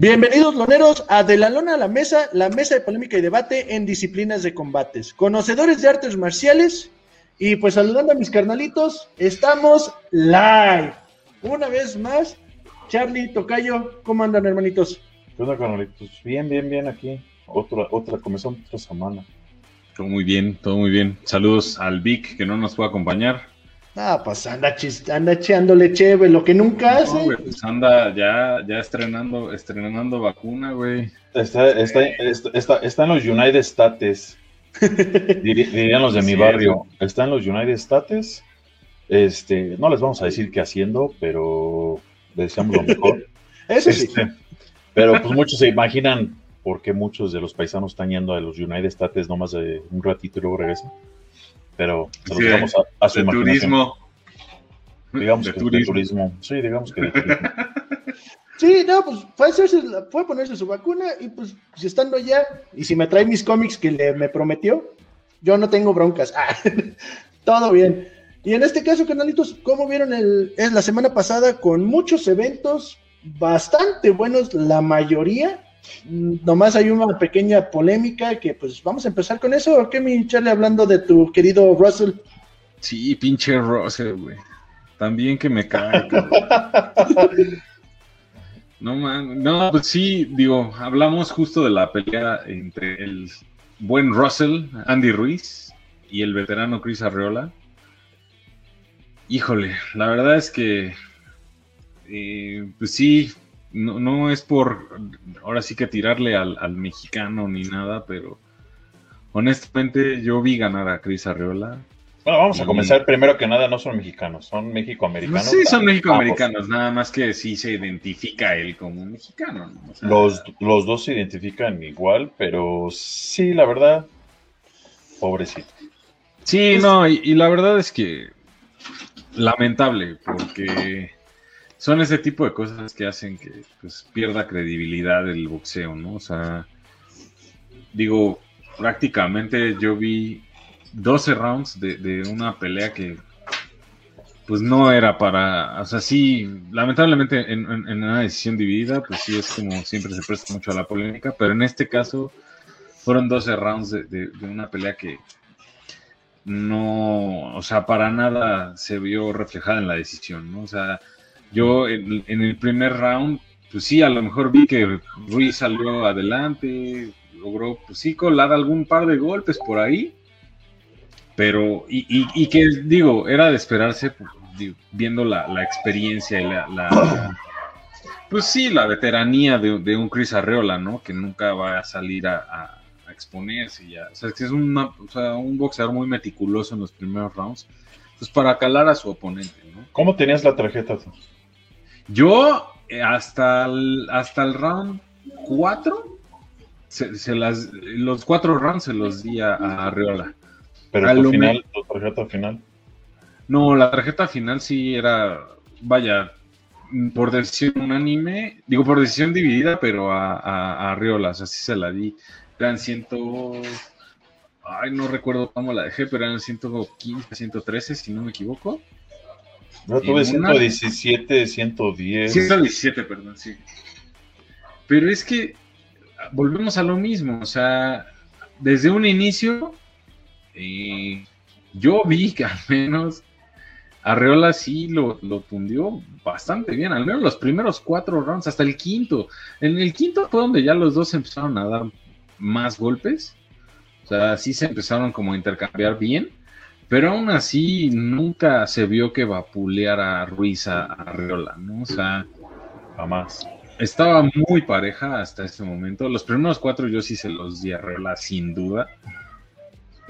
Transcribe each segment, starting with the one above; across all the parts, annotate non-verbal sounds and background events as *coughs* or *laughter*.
Bienvenidos, loneros, a De la Lona a la Mesa, la mesa de polémica y debate en disciplinas de combates. Conocedores de artes marciales. Y pues saludando a mis carnalitos, estamos live. Una vez más, Charlie, Tocayo, ¿cómo andan, hermanitos? ¿Qué onda, carnalitos? Bien, bien, bien aquí. Otra, otra, comenzó otra semana. Todo muy bien, todo muy bien. Saludos al Vic que no nos puede acompañar. Ah, pues anda, anda echándole cheve, lo que nunca hace. pues anda ya, ya estrenando, estrenando vacuna, güey. Está, está, está, está, en los United States. *laughs* dirían los de mi barrio. Está en los United States. Este, no les vamos a decir qué haciendo, pero le deseamos lo mejor. *laughs* Eso sí. Este, pero pues muchos se imaginan por qué muchos de los paisanos están yendo a los United States nomás de un ratito y luego regresan pero se sí, vamos a, a su de turismo. Digamos de que turismo. de turismo. Sí, digamos que de turismo. *laughs* Sí, no, pues fue a ponerse su vacuna y pues, si estando allá, y si me trae mis cómics que le, me prometió, yo no tengo broncas. *laughs* Ah, todo bien. Y en este caso, canalitos, ¿cómo vieron el, es la semana pasada con muchos eventos bastante buenos, la mayoría? Nomás hay una pequeña polémica que pues vamos a empezar con eso. ¿O qué, mi Charlie, hablando de tu querido Russell? Sí, pinche Russell, güey. También que me cae. *laughs* no, man. No, pues sí, digo, hablamos justo de la pelea entre el buen Russell, Andy Ruiz, y el veterano Chris Arreola. Híjole, la verdad es que, eh, pues sí, no, no es por ahora sí que tirarle al, mexicano ni nada, pero honestamente yo vi ganar a Cris Arreola. Bueno, vamos a comenzar primero que nada, no son mexicanos, son mexicoamericanos. Sí, son mexicoamericanos, nada más que sí se identifica él como un mexicano. los, los dos se identifican igual, pero sí, la verdad, pobrecito. Sí, no, y la verdad es que lamentable, porque son ese tipo de cosas que hacen que pues, pierda credibilidad el boxeo, ¿no? O sea, digo, prácticamente yo vi 12 rounds de, una pelea que pues no era para, o sea, sí, lamentablemente en, una decisión dividida, pues sí es como siempre se presta mucho a la polémica, pero en este caso fueron 12 rounds de, de una pelea que no, o sea, para nada se vio reflejada en la decisión, ¿no? O sea, yo en, el primer round, pues sí, a lo mejor vi que Ruiz salió adelante, logró, pues sí, colar algún par de golpes por ahí, pero, y, que digo, era de esperarse, pues, viendo la, experiencia y la, pues sí, la veteranía de, un Chris Arreola, ¿no? Que nunca va a salir a, exponerse ya. O sea, que es una, un boxeador muy meticuloso en los primeros rounds, pues para calar a su oponente, ¿no? ¿Cómo tenías la tarjeta? Yo eh, hasta el, hasta el round 4, se, las, los cuatro rounds se los di a, Arreola. Pero tu, final, tu tarjeta final. No, la tarjeta final sí era, vaya, por decisión unánime, digo por decisión dividida, pero a, a, Arreola, o sea, sí se la di. Eran ciento, ay, no recuerdo cómo la dejé, pero eran 115, 113, si no me equivoco. No, tuve 117, 110. 117, perdón, sí. Pero es que volvemos a lo mismo, o sea, desde un inicio, eh, yo vi *laughs* que al menos Arreola sí lo, lo, tundió bastante bien, al menos los primeros cuatro rounds, hasta el quinto. En el quinto fue donde ya los dos empezaron a dar más golpes, o sea, sí se empezaron como a intercambiar bien. Pero aún así nunca se vio que vapuleara a Ruiz a, Arreola, ¿no? O sea, jamás. Estaba muy pareja hasta ese momento. Los primeros cuatro yo sí se los di a Arreola sin duda.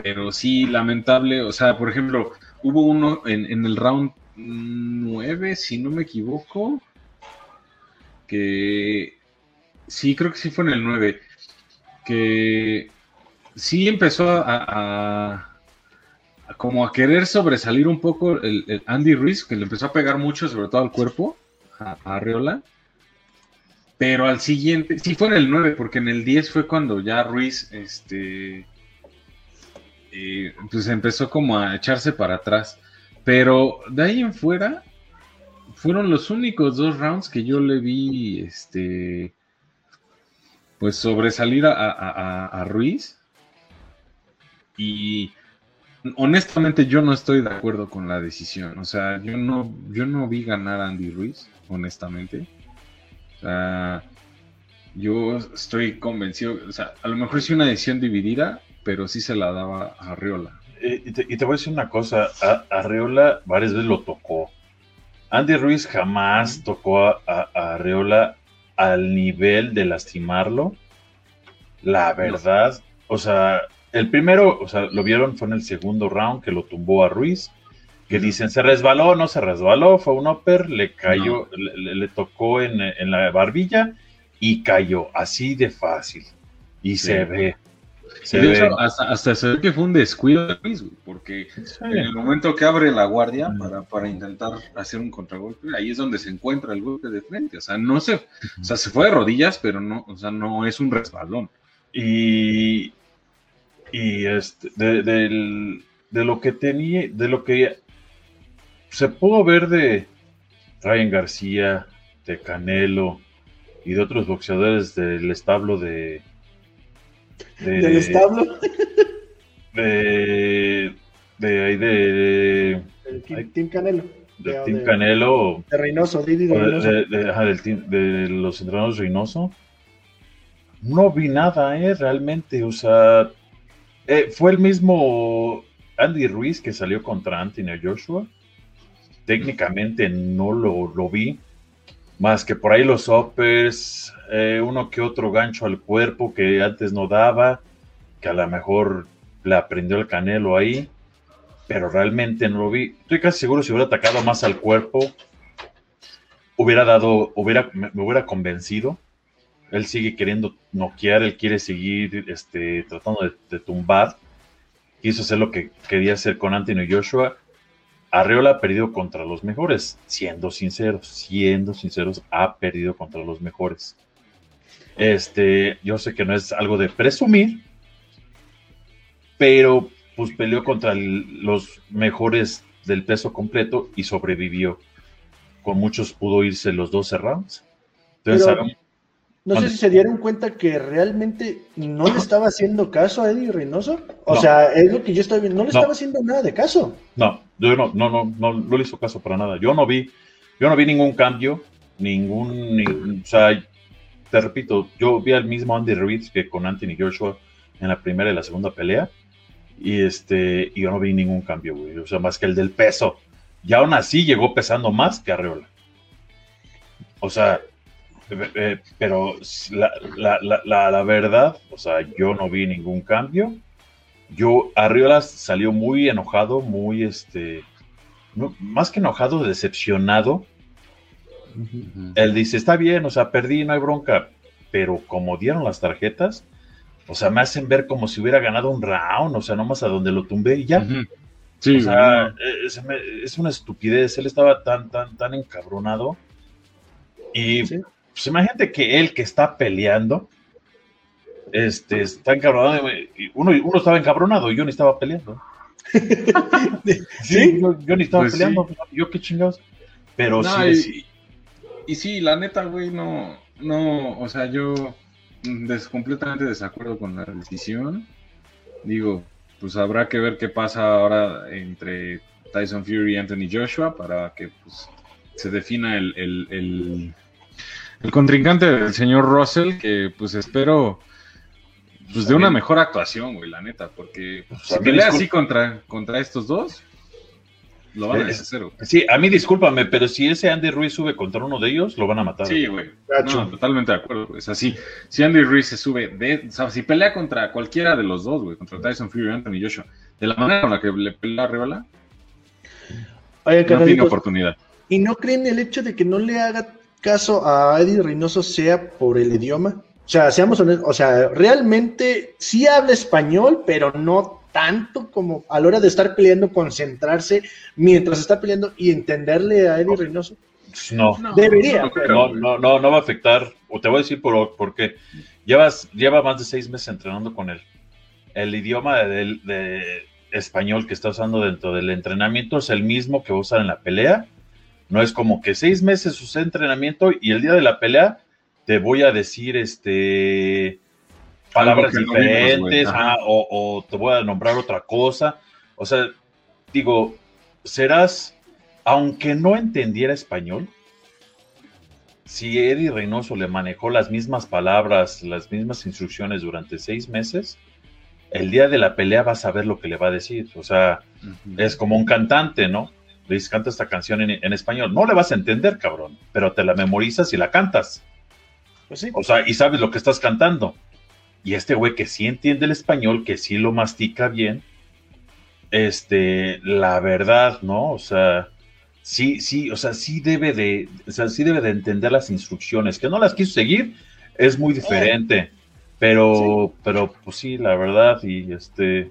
Pero sí, lamentable. O sea, por ejemplo, hubo uno en, el round 9, si no me equivoco, que sí, creo que sí fue en el 9, que sí empezó a como a querer sobresalir un poco el, Andy Ruiz, que le empezó a pegar mucho, sobre todo al cuerpo, a, Arreola. Pero al siguiente, sí fue en el 9, porque en el 10 fue cuando ya Ruiz, este, eh, pues empezó como a echarse para atrás. Pero de ahí en fuera, fueron los únicos dos rounds que yo le vi, este, pues sobresalir a, a, a Ruiz. Y honestamente yo no estoy de acuerdo con la decisión. O sea, yo no, yo no vi ganar a Andy Ruiz, honestamente. O sea, yo estoy convencido, o sea, a lo mejor es una decisión dividida, pero sí se la daba a Arreola. Eh, y, te, voy a decir una cosa, a, Arreola varias veces lo tocó. Andy Ruiz jamás tocó a, a, Arreola al nivel de lastimarlo. La verdad, o sea, el primero, o sea, lo vieron, fue en el segundo round que lo tumbó a Ruiz, que dicen, se resbaló, no se resbaló, fue un upper, le cayó, le, tocó en, la barbilla y cayó, así de fácil. Y se ve. Se ve. hasta, se ve que fue un descuido de Ruiz, porque en el momento que abre la guardia para, para intentar hacer un contragolpe, ahí es donde se encuentra el golpe de frente. O sea, no se, o sea, se fue de rodillas, pero no, o sea, no es un resbalón. Y, y este, de, lo que tenía, de lo que se pudo ver de Ryan García, de Canelo y de otros boxeadores del establo de. ¿Del establo? *laughs* De. De ahí de. Team Canelo. De, Team Canelo. De Reynoso, Didi de Reynoso. De, los entrenadores Reynoso. No vi nada, ¿eh? Realmente, o sea, eh, fue el mismo Andy Ruiz que salió contra Anthony Joshua. Técnicamente no lo, vi, más que por ahí los uppers, eh, uno que otro gancho al cuerpo que antes no daba, que a lo mejor le aprendió el canelo ahí, pero realmente no lo vi. Estoy casi seguro si hubiera atacado más al cuerpo, hubiera dado, hubiera, me, hubiera convencido él sigue queriendo noquear, él quiere seguir este, tratando de, tumbar. Quiso hacer lo que quería hacer con Anthony Joshua. Arreola ha perdido contra los mejores, siendo sinceros, siendo sinceros, ha perdido contra los mejores. Este, yo sé que no es algo de presumir, pero pues peleó contra los mejores del peso completo y sobrevivió. Con muchos pudo irse los 12 rounds. Entonces, no sé si se dieron cuenta que realmente no le estaba haciendo caso a Eddie Reynoso. O sea, es lo que yo estaba viendo. No le estaba haciendo nada de caso. No, yo no, no, no, no, le hizo caso para nada. Yo no vi, yo no vi ningún cambio, ningún, o sea, te repito, yo vi al mismo Andy Ruiz que con Anthony Joshua en la primera y la segunda pelea. Y este, y yo no vi ningún cambio, güey. O sea, más que el del peso. Y aún así llegó pesando más que Arreola. O sea, eh, pero la, verdad, o sea, yo no vi ningún cambio. Yo, Arriola salió muy enojado, muy, este, más que enojado, decepcionado. Él dice, está bien, o sea, perdí, no hay bronca, pero como dieron las tarjetas, o sea, me hacen ver como si hubiera ganado un round, o sea, nomás a donde lo tumbé y ya. Sí, o sea, es, es, una estupidez, él estaba tan, tan, tan encabronado. Y pues imagínate que él que está peleando, este, está encabronado. Uno, uno estaba encabronado y yo ni estaba peleando. *laughs* sí, Yo, ni estaba pues peleando. Yo qué chingados. Pero sí, y, sí, la neta, güey, no, no, o sea, yo des, completamente desacuerdo con la decisión. Digo, pues habrá que ver qué pasa ahora entre Tyson Fury y Anthony Joshua para que pues, se defina el el contrincante del señor Russell, que pues espero pues de una mejor actuación, güey, la neta, porque pues, si pelea así contra, contra estos dos, lo van a deshacer, Sí, a mí discúlpame, pero si ese Andy Ruiz sube contra uno de ellos, lo van a matar. Sí, güey. totalmente de acuerdo. Es así. Si Andy Ruiz se sube, de, o sea, si pelea contra cualquiera de los dos, güey, contra Tyson Fury, Anthony Joshua, de la manera con la que le pelea a Rivala, no tiene oportunidad. ¿Y no creen el hecho de que no le haga caso a Eddie Reynoso sea por el idioma. O sea, seamos honestos, o sea, realmente sí habla español, pero no tanto como a la hora de estar peleando, concentrarse mientras está peleando y entenderle a Eddie Reynoso. No, debería. No, no, no, no, va a afectar, o te voy a decir por, qué. Llevas, lleva más de seis meses entrenando con él. El idioma de, de español que está usando dentro del entrenamiento es el mismo que va a usar en la pelea no es como que seis meses su entrenamiento y el día de la pelea te voy a decir este palabras no diferentes, ah, o, o te voy a nombrar otra cosa. O sea, digo, serás, aunque no entendiera español, si Eddie Reynoso le manejó las mismas palabras, las mismas instrucciones durante seis meses, el día de la pelea vas a ver lo que le va a decir. O sea, es como un cantante, ¿no? Le dices, canta esta canción en, en español. No le vas a entender, cabrón, pero te la memorizas y la cantas. Pues sí. O sea, y sabes lo que estás cantando. Y este güey que sí entiende el español, que sí lo mastica bien, este, la verdad, ¿no? O sea, sí, sí, o sea, sí debe de, o sea, sí debe de entender las instrucciones. Que no las quiso seguir, es muy diferente. Pero, pero, pues sí, la verdad, y este,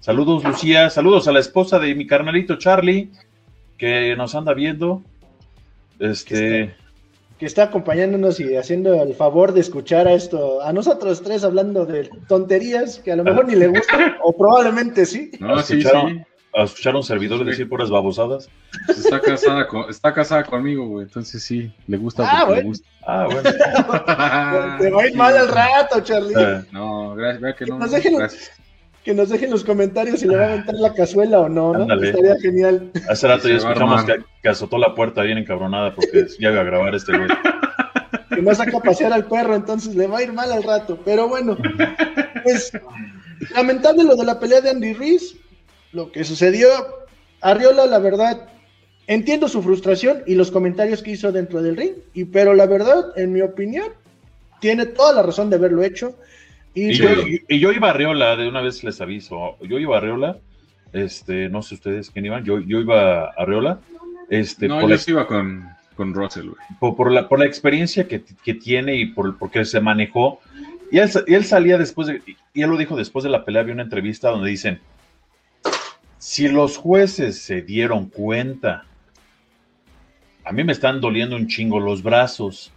saludos Lucía, saludos a la esposa de mi carnalito Charlie, que nos anda viendo. Este, que está acompañándonos y haciendo el favor de escuchar a esto, a nosotros tres hablando de tonterías que a lo mejor ni le gustan, *laughs* o probablemente sí. No, sí, sí. ¿Escucharon? a escuchar a un servidor decir puras babosadas. Está casada, con- está casada conmigo, güey. Entonces sí, le gusta Ah, porque le bueno. gusta. Ah, bueno. *laughs* Te va a ir mal al rato, Charlie. No, gracias, vea que no. Nos dejen- gracias. Que nos dejen los comentarios si le va a aventar la cazuela o no, ¿no? Ándale. Estaría genial. hace rato ya escuchamos que, que azotó la puerta bien encabronada porque *laughs* ya iba a grabar este güey. Que no saca a pasear al perro, entonces le va a ir mal al rato. Pero bueno, pues lamentable lo de la pelea de Andy Reese, lo que sucedió. Arriola, la verdad, entiendo su frustración y los comentarios que hizo dentro del ring, y, pero la verdad, en mi opinión, tiene toda la razón de haberlo hecho. Y, Y yo, y- y yo iba a Arreola, de una vez les aviso, yo iba a Arreola, este, no sé ustedes quién iban, yo, yo iba a Arreola, este, No, por, yo la, sí iba con, con Russell, güey. por, por la, por la experiencia que, que tiene y por porque se manejó. Y él, y él salía después de, y él lo dijo después de la pelea, había una entrevista donde dicen, si los jueces se dieron cuenta, a mí me están doliendo un chingo los brazos,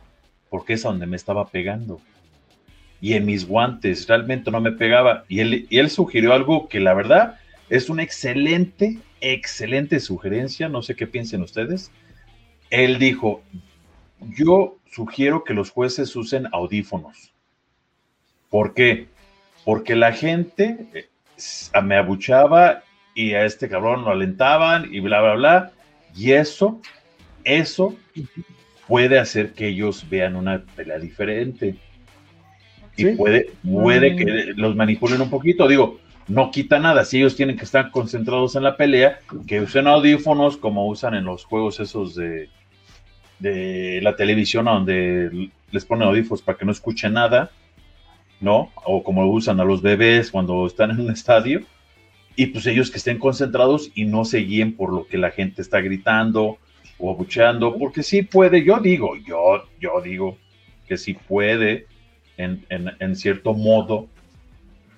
porque es a donde me estaba pegando. Y en mis guantes realmente no me pegaba. Y él, y él sugirió algo que la verdad es una excelente, excelente sugerencia. No sé qué piensen ustedes. Él dijo, yo sugiero que los jueces usen audífonos. ¿Por qué? Porque la gente eh, me abuchaba y a este cabrón lo alentaban y bla, bla, bla. Y eso, eso puede hacer que ellos vean una pelea diferente. Y Sí. puede, puede que los manipulen un poquito. Digo, no quita nada. Si ellos tienen que estar concentrados en la pelea, que usen audífonos como usan en los juegos esos de, de la televisión, a donde les ponen audífonos para que no escuchen nada, ¿no? O como usan a los bebés cuando están en un estadio. Y pues ellos que estén concentrados y no se guíen por lo que la gente está gritando o abucheando, porque sí puede, yo digo, yo, yo digo que sí puede, en, en- en cierto modo,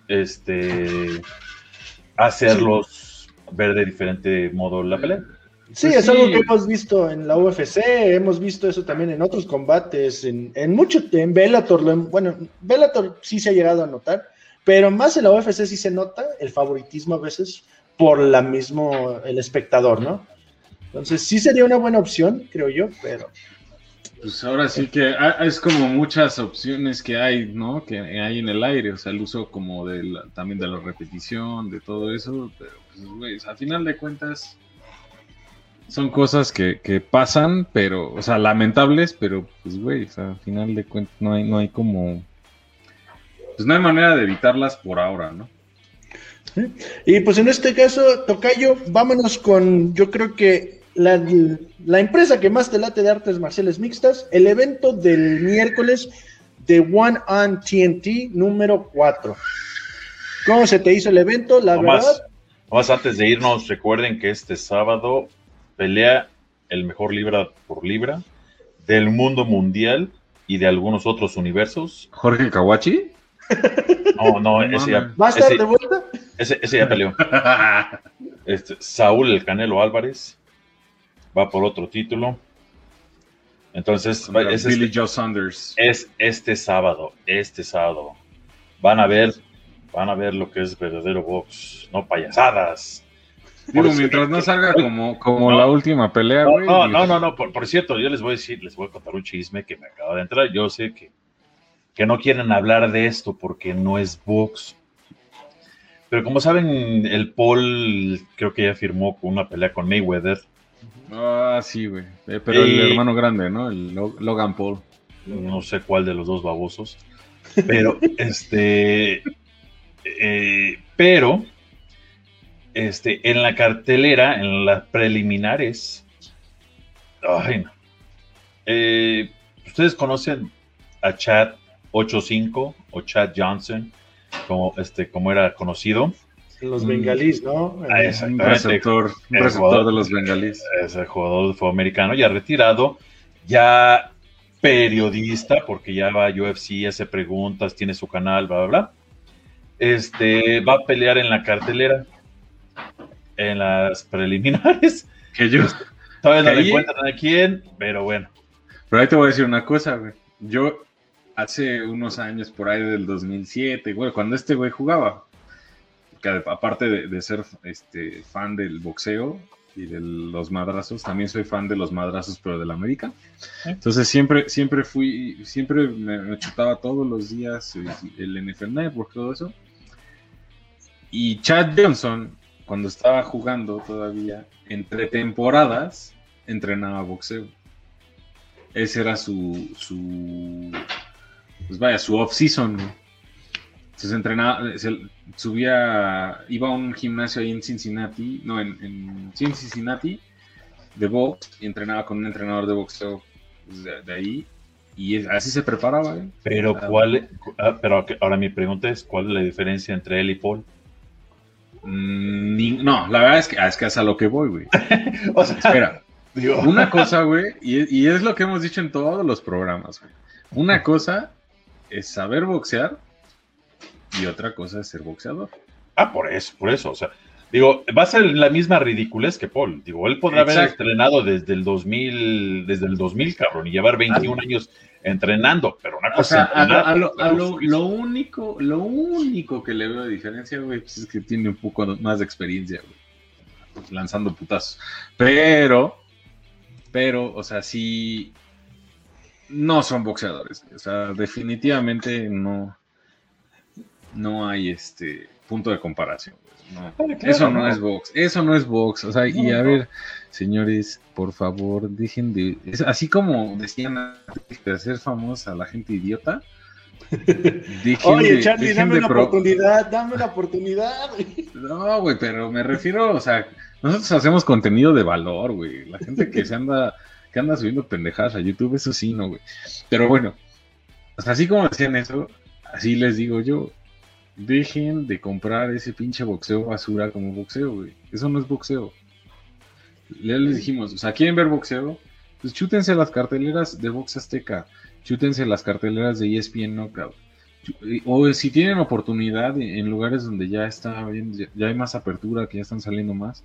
este, hacerlos ver de diferente modo la pelea. Sí, Pues es algo que hemos visto en la UFC, hemos visto eso también en otros combates, en, en mucho, en Bellator, bueno, Bellator sí se ha llegado a notar, pero más en la UFC sí se nota el favoritismo a veces por la mismo, el espectador, ¿no? Entonces sí sería una buena opción, creo yo, pero Pues ahora sí que es como muchas opciones que hay, ¿no? Que hay en el aire, o sea, el uso como de la- también de la repetición, de todo eso, pero pues, güey, a final de cuentas son cosas que, que pasan, pero, o sea, lamentables, pero pues, güey, o sea, a final de cuentas no hay, no hay como, pues no hay manera de evitarlas por ahora, ¿no? Y pues en este caso, Tocayo, vámonos con, yo creo que la, la empresa que más te late de artes marciales mixtas, el evento del miércoles de One on TNT número 4. ¿Cómo se te hizo el evento? La Nomás, verdad, nomás antes de irnos, recuerden que este sábado pelea el mejor libra por libra del mundo mundial y de algunos otros universos. Jorge Kawachi. *laughs* No, no, ese ya. ¿va a estar ese- de vuelta? ese- ese ya peleó. *laughs* Este, Saúl el Canelo Álvarez va por otro título. Entonces, va- es, Billy este, Joe Saunders. es este sábado, este sábado. Van a ver, van a ver lo que es verdadero box, no payasadas. Digo, mientras no salga como, como No. la última pelea, No, güey. no, no, no, no, por, por cierto, yo les voy a decir, les voy a contar un chisme que me acaba de entrar. Yo sé que que no quieren hablar de esto porque no es box. Pero como saben, el Paul creo que ya firmó con una pelea con Mayweather. Ah, sí, güey. Eh, pero el hermano grande, ¿no? El Lo- Logan Paul. no sé cuál de los dos babosos, pero *laughs* este, eh, pero este, en la cartelera, en las preliminares, ay, no. Eh, ustedes conocen a Chad 85 o Chad Johnson, como este, como era conocido, Los Mm. bengalís, ¿no? Ah, Eh, Un receptor, un El receptor jugador. de los bengalíes. es el jugador de fútbol americano, ya retirado, ya periodista, porque ya va a UFC, hace preguntas, tiene su canal, bla, bla, bla. Este, va a pelear en la cartelera, en las preliminares. Que yo, Todavía no le Ahí- encuentran a quién, pero bueno. Pero ahí te voy a decir una cosa, güey. Yo hace unos años, por ahí del 2007, güey, cuando este güey jugaba, que aparte de, de ser este, fan del boxeo y de los madrazos, también soy fan de los madrazos, pero del América. Entonces siempre, siempre fui, siempre me, me chutaba todos los días el, el NFL Network, todo eso. Y Chad Johnson, cuando estaba jugando todavía, entre temporadas, entrenaba boxeo. Ese era su, su pues vaya, su off-season. Entonces entrenaba, se- subía, iba a un gimnasio ahí en Cincinnati, no, en, en sí, en Cincinnati, de box, y entrenaba con un entrenador de boxeo de, de ahí, y así se preparaba, güey. Pero Ah, cuál, ah, pero ahora mi pregunta es, ¿cuál es la diferencia entre él y Paul? Mm, no, la verdad es que, es que es a lo que voy, güey. *laughs* O sea, Espera, digo, Una cosa, güey, y, y es lo que hemos dicho en todos los programas, güey. Una cosa es saber boxear y otra cosa es ser boxeador. Ah, por eso, por eso. O sea, digo, va a ser la misma ridiculez que Paul. Digo, él podrá haber entrenado desde el 2000, desde el 2000, cabrón, y llevar 21 años entrenando, pero una O cosa sea, es a lo, entrenar, a lo- otra a cosa lo- es- lo único, lo único que le veo de diferencia, güey, pues es que tiene un poco más de experiencia, güey, lanzando putazos. Pero, pero, o sea, sí, no son boxeadores. O sea, definitivamente no, no hay este punto de comparación. no. Ah, claro, Eso no es box, eso no es box. O sea, y a ver, señores, por favor, dejen de. es así como decían antes de hacer famosa a la gente idiota. *laughs* Dejen Oye, Charlie, dame una pro- oportunidad, dame una oportunidad. No, güey, pero me refiero, o sea, nosotros hacemos contenido de valor, güey. La gente que se anda, que anda subiendo pendejadas a YouTube, eso sí, no, güey. Pero bueno, o sea, así como decían eso, así les digo yo, dejen de comprar ese pinche boxeo basura como boxeo, güey. Eso no es boxeo. Ya les dijimos, o sea, ¿quieren ver boxeo? Pues chútense las carteleras de Box Azteca, chútense las carteleras de ESPN Knockout. Chu- O si tienen oportunidad en en lugares donde ya está bien, ya, hay más apertura, que ya están saliendo más,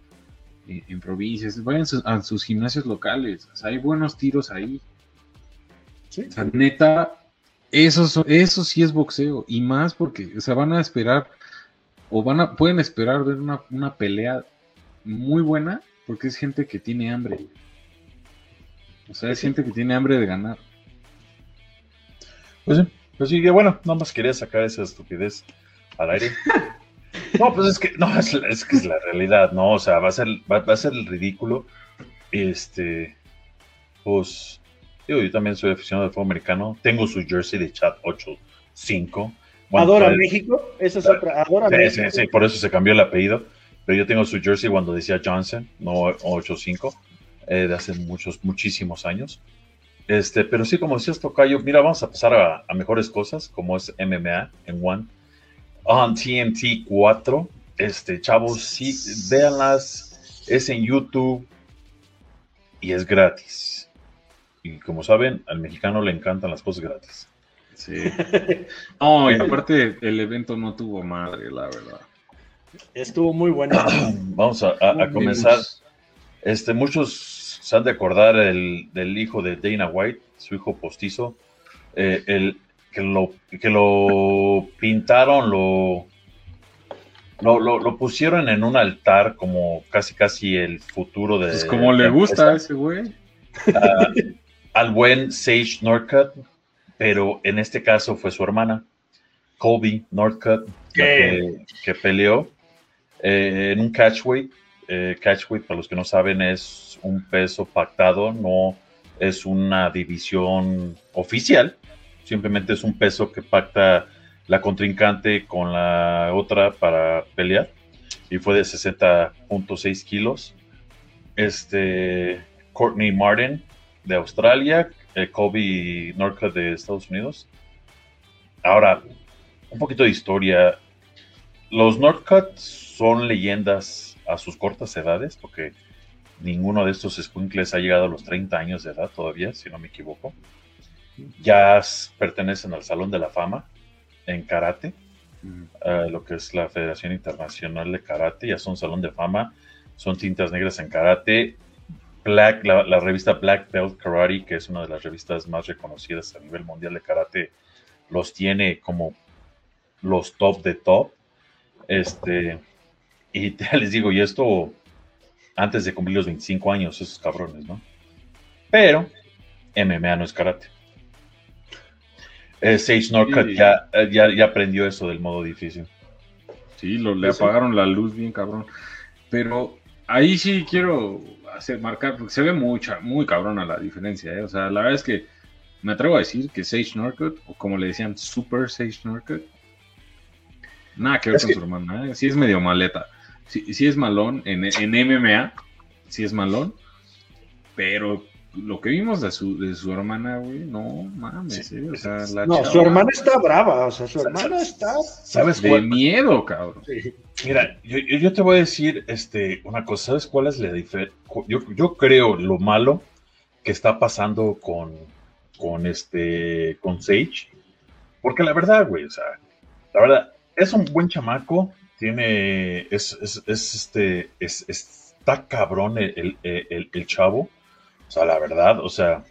en, en provincias, vayan a sus gimnasios locales, o sea, hay buenos tiros ahí. Sí. O sea, neta, eso, so- eso sí es boxeo. Y más porque, o sea, van a esperar, o van a, pueden esperar ver una, una pelea muy buena, porque es gente que tiene hambre. O sea, es gente que tiene hambre de ganar. Pues sí, pues sí, que bueno, nada más quería sacar esa estupidez al aire. *laughs* No, pues es que, no, es, es que es la realidad, ¿no? O sea, va a ser, va, va a ser el ridículo. Este, pues, digo, yo también soy aficionado al fútbol americano. Tengo su jersey de chat 8-5. Bueno, Adora pues, México, esa es otra. Adora Sí, México. sí, sí, por eso se cambió el apellido. Pero yo tengo su jersey cuando decía Johnson, no 8-5, eh, de hace muchos, muchísimos años. Este, pero sí, como decías, Tocayo, mira, vamos a pasar a, a mejores cosas, como es MMA en One. On TNT 4, este, chavos, sí, véanlas, es en YouTube y es gratis. Y como saben, al mexicano le encantan las cosas gratis. Sí. *laughs* No, y aparte el evento no tuvo madre, la verdad. Estuvo muy bueno. *coughs* Vamos a, a- a comenzar. Este, muchos se han de acordar el, del hijo de Dana White, su hijo postizo, eh, el, que, lo, que lo pintaron, lo, lo, lo- lo pusieron en un altar como casi casi el futuro de... Pues como le gusta a ese güey. Ah, al buen Sage Norcutt. pero en este caso fue su hermana, Colby Northcutt, que, que, peleó eh, en un catchweight. Eh, catchweight, para los que no saben, es un peso pactado, no es una división oficial, simplemente es un peso que pacta la contrincante con la otra para pelear y fue de 60.6 kilos. Este, Courtney Martin de Australia, eh, Kobe Norca de Estados Unidos. Ahora, un poquito de historia. Los Northcutt son leyendas a sus cortas edades, porque ninguno de estos squinkles ha llegado a los 30 años de edad todavía, si no me equivoco. Ya pertenecen al Salón de la Fama en karate, lo que es la Federación Internacional de Karate, ya son Salón de Fama, son tintas negras en karate. Black, la, revista Black Belt Karate, que es una de las revistas más reconocidas a nivel mundial de karate, los tiene como los top de top. Este, y *laughs* te les digo, y esto antes de cumplir los 25 años, esos cabrones, ¿no? Pero MMA no es karate. Eh, Sage Norcutt ya, ya, aprendió eso del modo difícil. Sí, lo, le apagaron la luz bien cabrón. Pero ahí sí quiero hacer marcar, porque se ve mucha, muy cabrona la diferencia. ¿eh? O sea, la verdad es que me atrevo a decir que Sage Norcutt, o como le decían, Super Sage Norcutt, nada que ver con su hermana. ¿eh? Sí es medio maleta. Sí, sí es malón en, en MMA, sí es malón, pero lo que vimos de su, de su hermana, güey, no mames, eh, o sea, la No, su hermana está brava, o sea, su hermana está. ¿Sabes De miedo, cabrón. Mira, yo, yo, te voy a decir este, una cosa, ¿sabes cuál es la diferencia? Yo, yo creo lo malo que está pasando con, con este, con Sage, porque la verdad, güey, o sea, la verdad, es un buen chamaco, tiene, es, es, es este, es, está cabrón el, el, el chavo o sea, la verdad, o sea.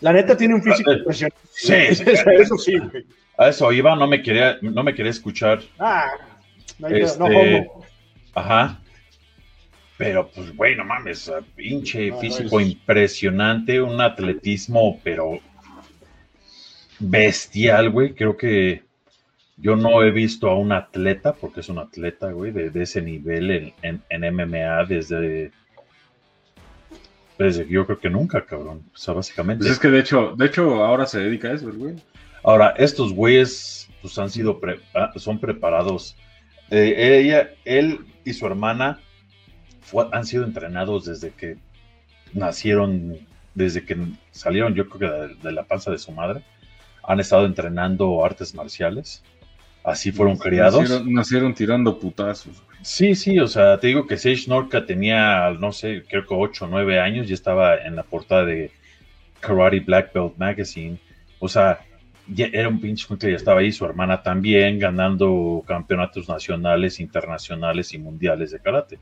La neta tiene un físico eh, impresionante. Sí, *laughs* eso sí, A eso iba, no me quería, no me quería escuchar. Ah, no, este, Ajá. Pero, pues, güey, no mames, pinche físico impresionante, un atletismo, pero bestial, güey. Creo que yo no he visto a un atleta, porque es un atleta, güey, de, ese nivel en, en MMA desde yo creo que nunca, cabrón. O sea, básicamente. Pues es que de hecho, de hecho, ahora se dedica a eso, güey. Ahora, estos güeyes, pues han sido, ah, son preparados. Eh, ella, él y su hermana han sido entrenados desde que nacieron, desde que salieron, yo creo que de, la panza de su madre. Han estado entrenando artes marciales. Así fueron criados. Nacieron, tirando putazos. Sí, sí, o sea, te digo que Sage Norca tenía, no sé, creo que 8 o 9 años y estaba en la portada de Karate Black Belt Magazine. O sea, ya era un pinche que ya estaba ahí, su hermana también, ganando campeonatos nacionales, internacionales y mundiales de karate.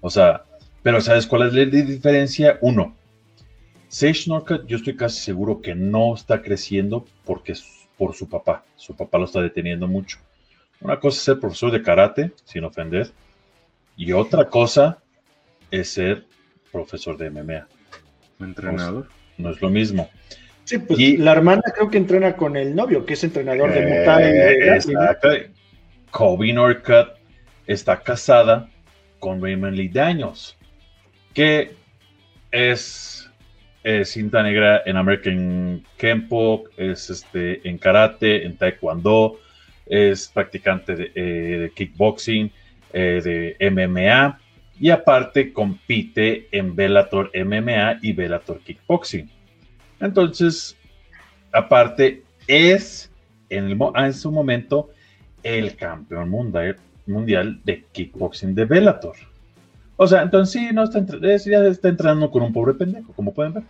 O sea, pero ¿sabes cuál es la diferencia? Uno, Sage Norca, yo estoy casi seguro que no está creciendo porque por su papá. Su papá lo está deteniendo mucho. Una cosa es ser profesor de karate, sin ofender, y otra cosa es ser profesor de MMA. Entrenador. No, es lo mismo. Sí, pues y, la hermana creo que entrena con el novio, que es entrenador de Muay Exacto. Kobe Norcutt está casada con Raymond Lee Daniels, que es, cinta negra en American Kempo, es este, en karate, en taekwondo, es practicante de, eh, kickboxing, eh, de MMA y aparte compite en Bellator MMA y Bellator Kickboxing. Entonces, aparte es en, en su momento el campeón mundial, mundial de kickboxing de Bellator. O sea, entonces sí, no está, ya está entrando con un pobre pendejo, como pueden ver.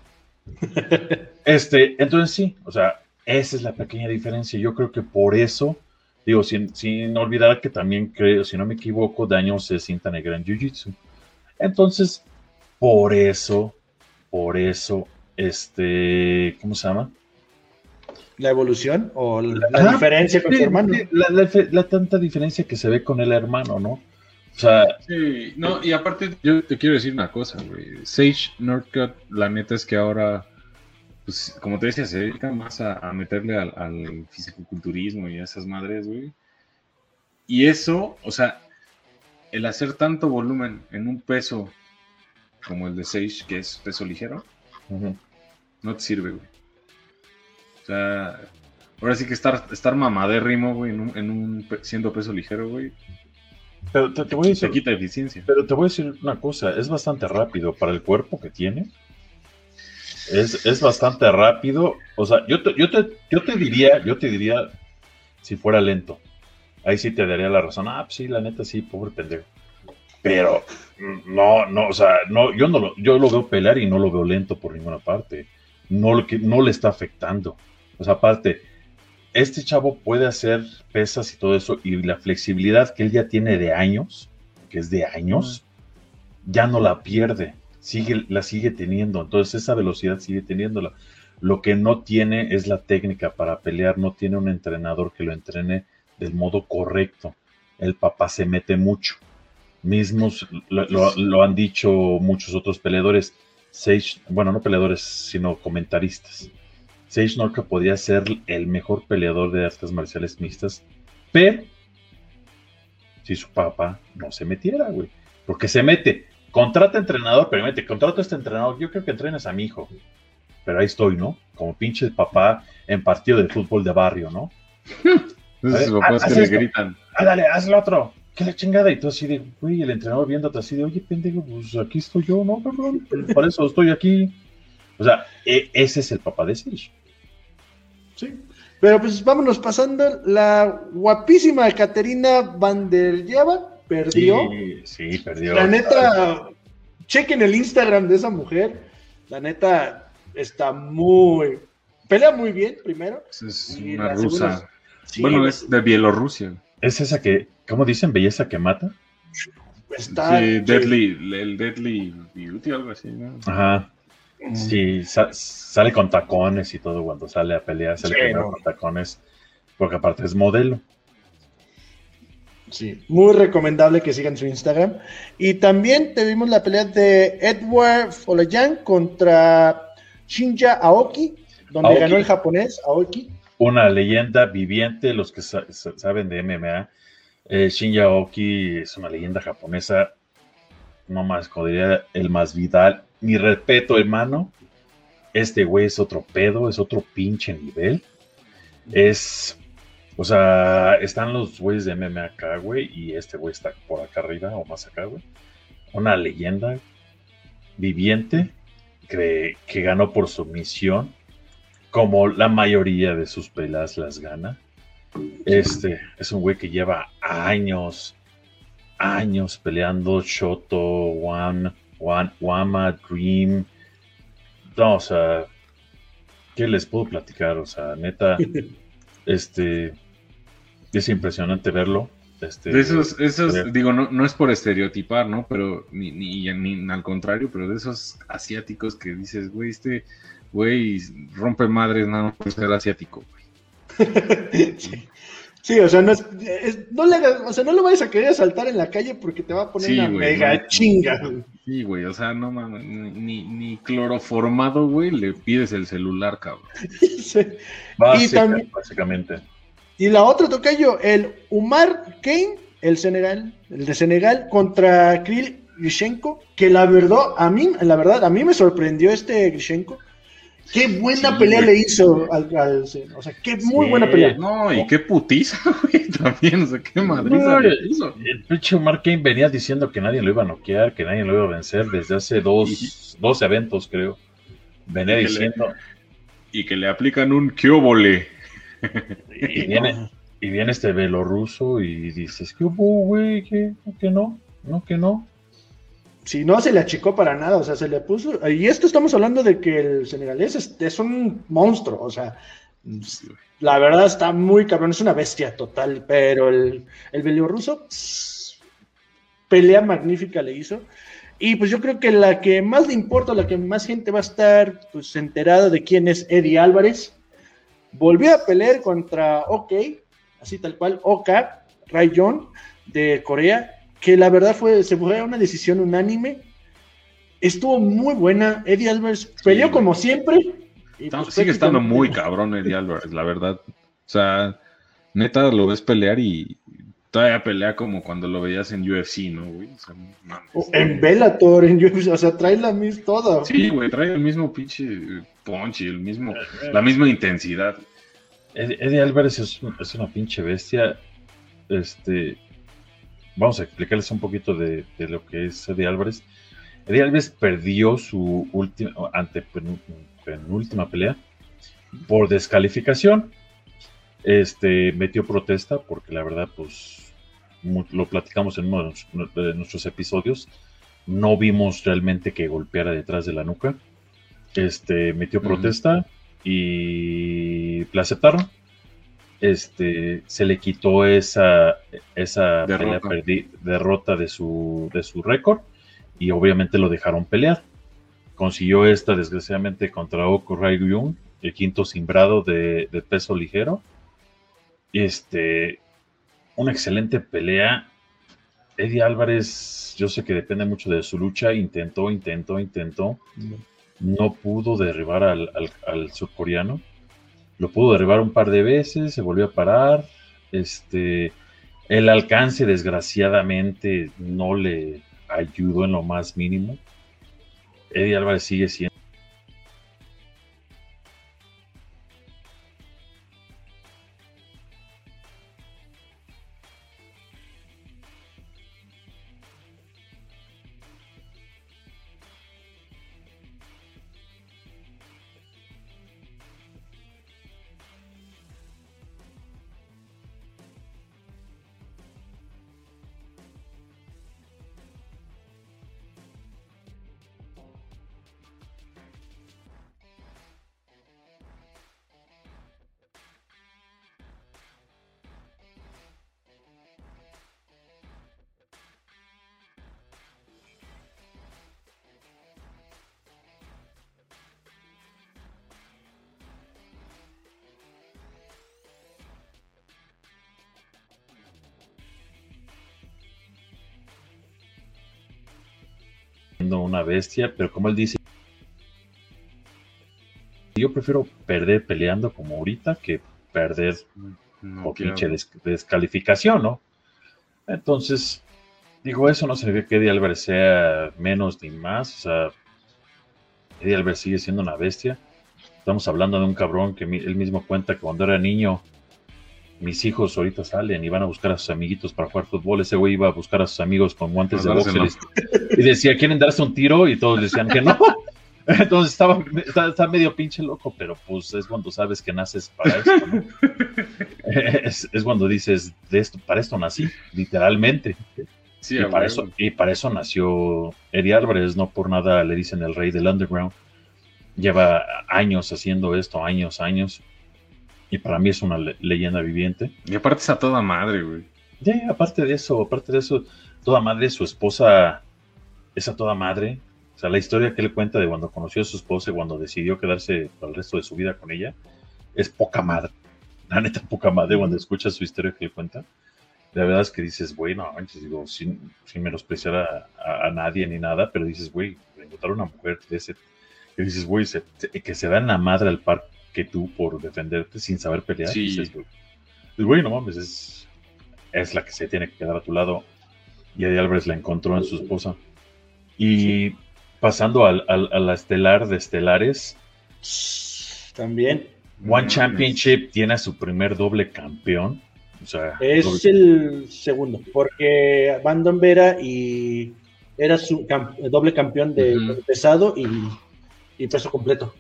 *laughs* este, entonces sí, o sea, esa es la pequeña diferencia. Yo creo que por eso Digo, sin, olvidar que también creo, si no me equivoco, Daño se cinta negra en Jiu-Jitsu. Entonces, por eso, por eso, este, ¿cómo se llama? ¿La evolución o la, diferencia con su hermano? La, tanta diferencia que se ve con el hermano, ¿no? O sea. Sí, no, y aparte, yo te quiero decir una cosa, güey. Sage Northcutt, la neta es que ahora pues, como te decía, se dedica más a, meterle al, al fisicoculturismo y a esas madres, güey. Y eso, o sea, el hacer tanto volumen en un peso como el de Sage, que es peso ligero, no te sirve, güey. O sea, ahora sí que estar, estar mamadérrimo, güey, en un, en un siendo peso ligero, güey. Pero te, voy a decir, te quita eficiencia. Pero te voy a decir una cosa, es bastante rápido para el cuerpo que tiene. Es, es bastante rápido. O sea, yo te, yo te, yo te diría, yo te diría si fuera lento ahí sí te daría la razón. Ah, pues sí, la neta sí, pobre pendejo. Pero no, no, o sea, no, yo no lo, yo lo veo pelear y no lo veo lento por ninguna parte. No, no le está afectando. O sea, aparte, este chavo puede hacer pesas y todo eso, y la flexibilidad que él ya tiene de años, que es de años, ya no la pierde. Sigue, la sigue teniendo. Entonces, esa velocidad sigue teniéndola. Lo que no tiene es la técnica para pelear, no tiene un entrenador que lo entrene del modo correcto. El papá se mete mucho. Mismos lo, han dicho muchos otros peleadores. Sage, bueno, no peleadores, sino comentaristas. Sage Norca podía ser el mejor peleador de artes marciales mixtas, pero si su papá no se metiera, güey. Porque se mete, contrata entrenador, pero mete, contrata a este entrenador, yo creo que entrenes a mi hijo. Pero ahí estoy, ¿no? Como pinche papá en partido de fútbol de barrio, ¿no? *laughs* Entonces papás que le gritan. Ah, dale, haz lo otro. ¿Qué la chingada? Y tú así de, güey, el entrenador viéndote así de, oye, pendejo, pues aquí estoy yo, ¿no, cabrón? Por eso estoy aquí. O sea, e, ese es el papá de Sage. Sí. Pero pues vámonos pasando. La guapísima Caterina Van der perdió. Sí, sí, perdió. La neta, chequen el Instagram de esa mujer. La neta está muy. Pelea muy bien, primero. Es una rusa bueno, es de Bielorrusia. ¿Es esa que, ¿cómo dicen? ¿Belleza que mata? Está, sí, Deadly, el Deadly Beauty, algo así, ¿no? Ajá. Sí, sale con tacones y todo cuando sale a pelear, sale con tacones, porque aparte es modelo. Sí, muy recomendable que sigan su Instagram. Y también tuvimos la pelea de Edward Folayan contra Shinja Aoki, donde ganó el japonés Aoki una leyenda viviente, los que saben de MMA. Eh, Shinya Aoki es una leyenda japonesa, no más, como diría el más vidal. Mi respeto, hermano. Este güey es otro pedo, es otro pinche nivel. Es, o sea, están los güeyes de MMA acá, güey, y este güey está por acá arriba o más acá, güey. Una leyenda viviente que, que ganó por sumisión como la mayoría de sus pelas las gana. Este es un güey que lleva años, años peleando Shoto, One, Wama, Dream. No, o sea, ¿qué les puedo platicar? O sea, neta, *laughs* este, es impresionante verlo. Este, de esos, esos digo, no, no es por estereotipar, ¿no? Pero, ni, ni, ni, al contrario, pero de esos asiáticos que dices, güey, este güey, rompe madres nada más por ser asiático, güey. *laughs* sí. o sea, no, es, no le, o sea, no lo vayas a querer saltar en la calle porque te va a poner una mega chinga. Sí, güey, o sea, no mames, ni, ni, cloroformado, güey, le pides el celular, cabrón. sí. y también, básicamente. Y la otra tocayo, el Umar Kane, el Senegal, el de Senegal contra Krill Grishenko, que la verdad, a mí, la verdad, a mí me sorprendió este Grishenko, Qué buena pelea le hizo al, O sea, qué muy buena pelea. No, y qué putiza, *laughs* güey, también. O sea, qué madriza le hizo. El pinche Mark Kane venía diciendo que nadie lo iba a noquear, que nadie lo iba a vencer desde hace dos, dos eventos, creo. Venía diciendo. y que le aplican un kiobole. Y viene, y viene este velo ruso y dices, ¿qué hubo, güey? ¿Qué? ¿Que no? ¿No? ¿Que no? Si no se le achicó para nada, o sea, se le puso. Y esto estamos hablando de que el senegalés es, un monstruo, o sea, la verdad está muy cabrón, es una bestia total, pero el, el bielorruso, pelea magnífica le hizo. Y pues yo creo que la que más le importa, la que más gente va a estar pues enterada de quién es Eddie Álvarez, volvió a pelear contra OK, así tal cual, Oka Rayon de Corea, que la verdad fue, se fue una decisión unánime. Estuvo muy buena. Eddie Alvarez peleó como siempre, Está- pues, sigue estando muy cabrón Eddie Álvarez, la verdad. O sea, neta lo ves pelear y todavía pelea como cuando lo veías en UFC, ¿no, güey? O sea, mames. En Bellator, en UFC, o sea, trae la misma toda. Sí, güey, trae el mismo pinche punch y el mismo, la misma intensidad. Eddie, Álvarez es, un- es una pinche bestia. Este, vamos a explicarles un poquito de, de lo que es Eddie Álvarez. Eddie Álvarez perdió su última, ante penú- penúltima pelea por descalificación. Este, metió protesta porque la verdad, pues, lo platicamos en uno de nuestros episodios. No vimos realmente que golpeara detrás de la nuca. Este, metió protesta y la aceptaron. Este, se le quitó esa, esa Derrota. pelea perdi- derrota de su, de su récord y obviamente lo dejaron pelear. Consiguió esta, desgraciadamente, contra Oko Raiyun, el quinto simbrado de, de peso ligero. Este, una excelente pelea. Eddie Álvarez, yo sé que depende mucho de su lucha, intentó, intentó, intentó no pudo derribar al, al- al surcoreano. Lo pudo derribar un par de veces, se volvió a parar. Este, el alcance, desgraciadamente, no le ayudó en lo más mínimo. Eddie Álvarez sigue siendo. Una bestia, pero como él dice, yo prefiero perder peleando como ahorita que perder No por pinche des- descalificación, ¿no? Entonces, digo, eso no significa que Eddie Álvarez sea menos ni más, o sea, Eddie Álvarez sigue siendo una bestia. Estamos hablando de un cabrón que él mismo cuenta que cuando era niño, mis hijos ahorita salen y van a buscar a sus amiguitos para jugar fútbol. Ese güey iba a buscar a sus amigos con guantes de boxe y decía, ¿quieren darse un tiro? Y todos decían que no. *laughs* Entonces estaba, está, está medio pinche loco, pero pues es cuando sabes que naces para esto, ¿no? *laughs* es, es cuando dices, de esto, para esto nací, literalmente. Sí, y, para eso, y para eso nació Eddie Álvarez, no por nada le dicen el rey del underground. Lleva años haciendo esto, años, años. Y para mí es una le- leyenda viviente. Y aparte es a toda madre, güey. Ya, aparte de eso, aparte de eso, toda madre, su esposa es a toda madre. O sea, la historia que él cuenta de cuando conoció a su esposa y cuando decidió quedarse para el resto de su vida con ella, es poca madre. La neta, poca madre cuando escuchas su historia que él cuenta. La verdad es que dices, güey, no, manches, digo, sin, sin menospreciar a, a- a nadie ni nada, pero dices, güey, encontrar una mujer de ese, que dices, güey, que se dan la madre al par que tú por defenderte sin saber pelear. Sí. Dices, güey, pues, güey, no mames, es, es la que se tiene que quedar a tu lado. Y Eddie Álvarez la encontró en su esposa. Y pasando al, al- a la estelar de estelares, También. One No. Championship tiene a su primer doble campeón. O sea, Es doble- el segundo, porque Brandon Vera y era su cam- doble campeón de pesado y, y peso completo.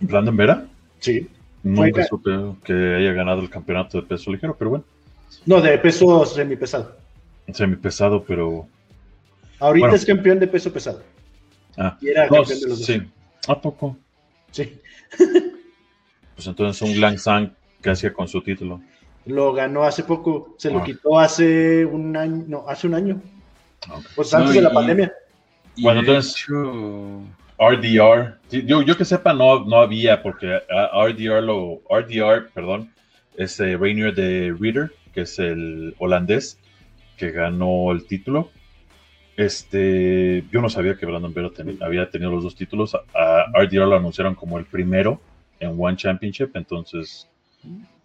Brandon Vera. Sí. Nunca supe que haya ganado el campeonato de peso ligero, pero bueno, No, de peso semipesado. semipesado, pero. Ahorita Bueno. es campeón de peso pesado. Ah, Y era no, campeón de los dos. sí. ¿A poco? Sí. *laughs* Pues entonces un Lang Sang que hacía con su título. Lo ganó hace poco, se lo Ah. quitó hace un año, no, hace un año, Ok. pues No, antes de la pandemia. Y Bueno, de entonces- hecho, RDR. Yo, yo que sepa, no, no había, porque ah, RDR, lo, RDR, perdón, es eh, Rainier de Reader, que es el holandés que ganó el título. Este, yo no sabía que Brandon Vera había tenido los dos títulos. A RDR lo anunciaron como el primero en One Championship, entonces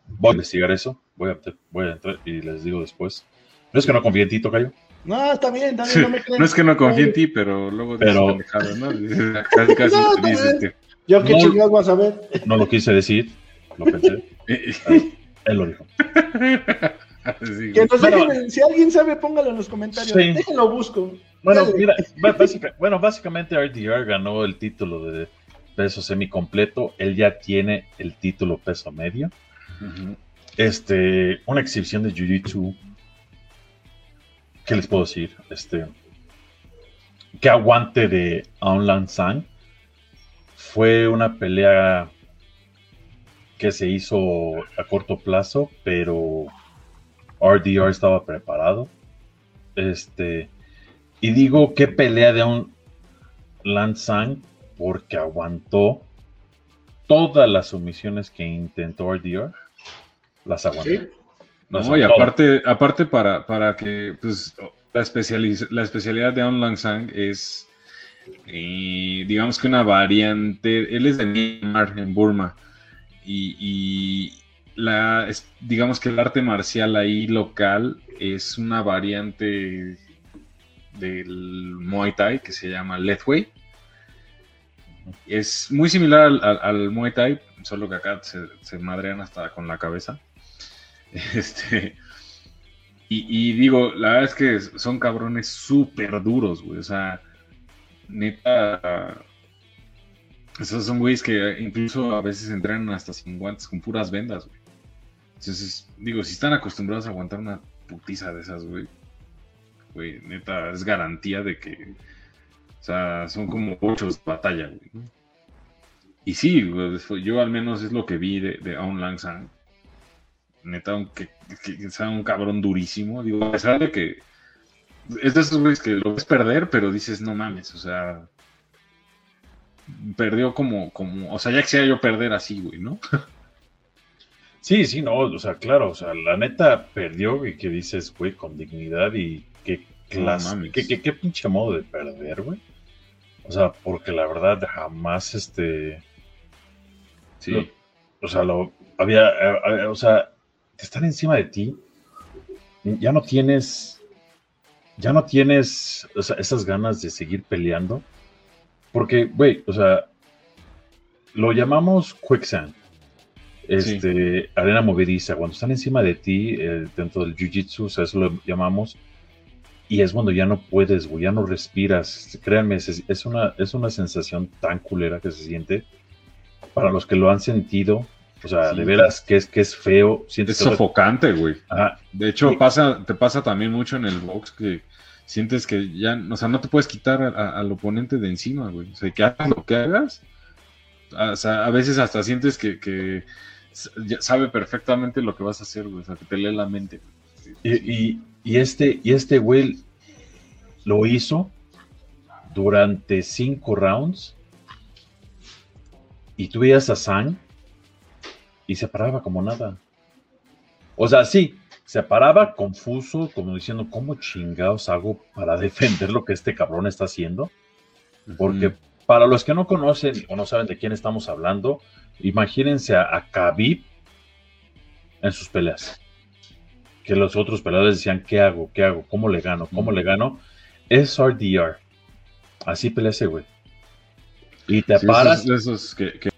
voy a investigar eso. Voy a, voy a entrar y les digo después. Es que no confíe en ti, Tocayo. No, está bien, está bien, no me creen. No es que no confíe en ti, pero luego Pero- pendejadas, ¿no? Dices- Casi, *laughs* casi No, te dices que. Yo qué No. chingados vas a ver. No lo quise decir, lo pensé. *laughs* Él lo dijo. *laughs* Sí, Que nos Bueno. dejen, si alguien sabe, póngalo en los comentarios. Sí. Déjenlo busco. Bueno, Dale. mira, ba- básica- bueno, básicamente RDR ganó el título de peso semicompleto. Él ya tiene el título peso medio. Este, una exhibición de Jiu-Jitsu. ¿Qué les puedo decir? Este, que aguante de Aung Lan San. Fue una pelea que se hizo a corto plazo, pero RDR estaba preparado. Este, y digo qué pelea de un Lan San porque aguantó todas las sumisiones que intentó RDR. Las aguantó. Sí. No, y aparte, aparte para, para que pues, la, especializ- la especialidad de Aung Lang Sang es, eh, digamos que una variante, él es de Myanmar, en Burma, y, y la, es- digamos que el arte marcial ahí local es una variante del Muay Thai que se llama Lethwei. Es muy similar al, al- al Muay Thai, solo que acá se, se madrean hasta con la cabeza. *laughs* Este, y, y digo, la verdad es que son cabrones súper duros, güey. O sea, neta. Esos son güeyes que incluso a veces entrenan hasta sin guantes, con puras vendas, güey. Entonces, digo, si están acostumbrados a aguantar una putiza de esas, güey. Güey, neta, es garantía de que. O sea, son como ocho de batalla, güey. Y sí, güey, yo al menos es lo que vi de, de Aung Lang San neta, aunque que, que sea un cabrón durísimo, digo, a pesar de que es de esos güeyes que lo ves perder, pero dices, no mames, o sea, perdió como, como, o sea, ya quisiera yo perder así, güey, ¿no? *laughs* Sí, sí, no, o sea, claro, o sea, la neta perdió y que dices, güey, con dignidad y qué clase, qué, qué, qué pinche modo de perder, güey. O sea, porque la verdad jamás, este, Sí, o sea, lo había, eh, eh, o sea, están encima de ti, ya no tienes, ya no tienes, o sea, esas ganas de seguir peleando, porque, güey, o sea, lo llamamos quicksand, este, arena movediza, cuando están encima de ti, eh, dentro del jiu-jitsu, o sea, eso lo llamamos, y es cuando ya no puedes, güey, ya no respiras, créanme, es, es una, es una sensación tan culera que se siente, para los que lo han sentido, o sea, Sí. de veras que es, que es feo, es sientes que- sofocante, güey. Ajá, De hecho, Sí. pasa, te pasa también mucho en el box que sientes que ya, o sea, no te puedes quitar a- a- al oponente de encima, güey. O sea, que hagas lo que hagas, a, o sea, a veces hasta sientes que, sabe perfectamente lo que vas a hacer, güey. O sea, que te lee la mente. y- y este, y este güey lo hizo durante cinco rounds. Y tú veías a Sang y se paraba como nada. O sea, sí, se paraba confuso, como diciendo, ¿cómo chingados hago para *laughs* defender lo que este cabrón está haciendo? Porque para los que no conocen o no saben de quién estamos hablando, imagínense a, a Khabib en sus peleas. Que los otros peleadores decían, ¿qué hago? ¿Qué hago? ¿Cómo le gano? ¿Cómo le gano? Es RDR. Así pelea ese güey. Y te Sí, paras. esos, esos que, que-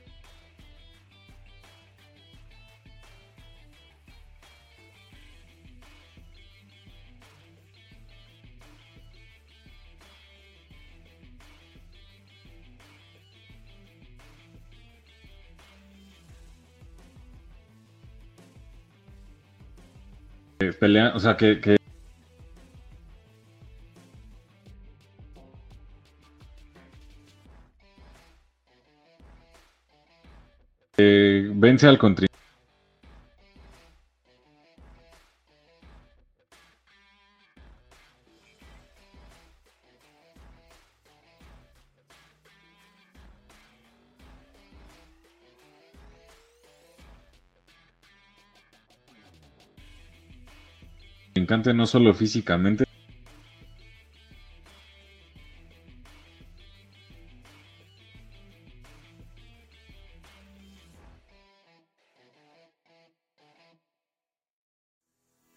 o sea, que, que vence al contrincante. no solo físicamente,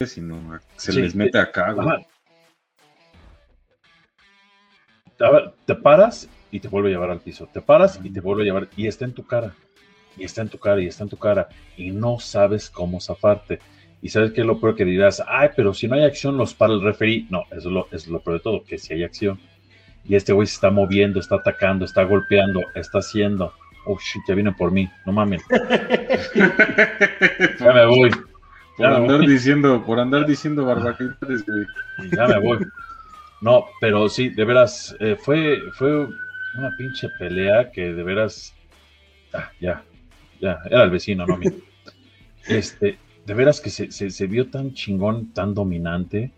sino se les mete eh, acá, güey. Te paras y te vuelve a llevar al piso. Te paras y te vuelve a llevar. Y está en tu cara. Y está en tu cara y está en tu cara. Y no sabes cómo zafarte. Y sabes que es lo peor que dirás, ay, pero si no hay acción, los para el referee. No, eso es lo, es lo peor de todo, que si hay acción. Y este güey se está moviendo, está atacando, está golpeando, está haciendo. Oh shit, ya vienen por mí, no mames. *laughs* ya me voy. Por andar diciendo, por andar diciendo barbaridades, Ya me voy. No, pero sí, de veras, eh, fue, fue una pinche pelea que de veras. Ah, ya, ya, era el vecino, no mío. Este, de veras que se, se, se vio tan chingón, tan dominante.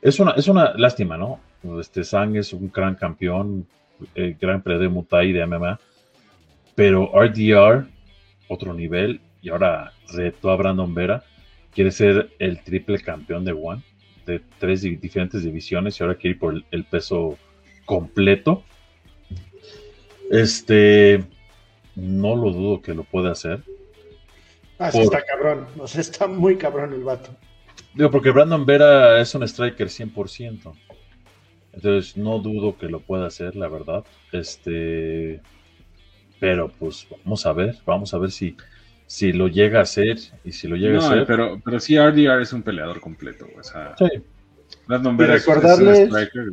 Es una, es una lástima, ¿no? Este Sang es un gran campeón, eh, gran peleador de Muay de MMA, pero RDR, otro nivel, y ahora reto a Brandon Vera, quiere ser el triple campeón de One, de tres diferentes divisiones, y ahora quiere ir por el, peso completo. Este, no lo dudo que lo pueda hacer. Ah, sí está cabrón, o sea, está muy cabrón el vato. Digo, porque Brandon Vera es un striker 100%. Entonces no dudo que lo pueda hacer, la verdad. Este, pero pues vamos a ver, vamos a ver si, si lo llega a hacer y si lo llega a hacer. Pero, pero sí, RDR es un peleador completo. O sea, sí. Brandon Vera es, un striker.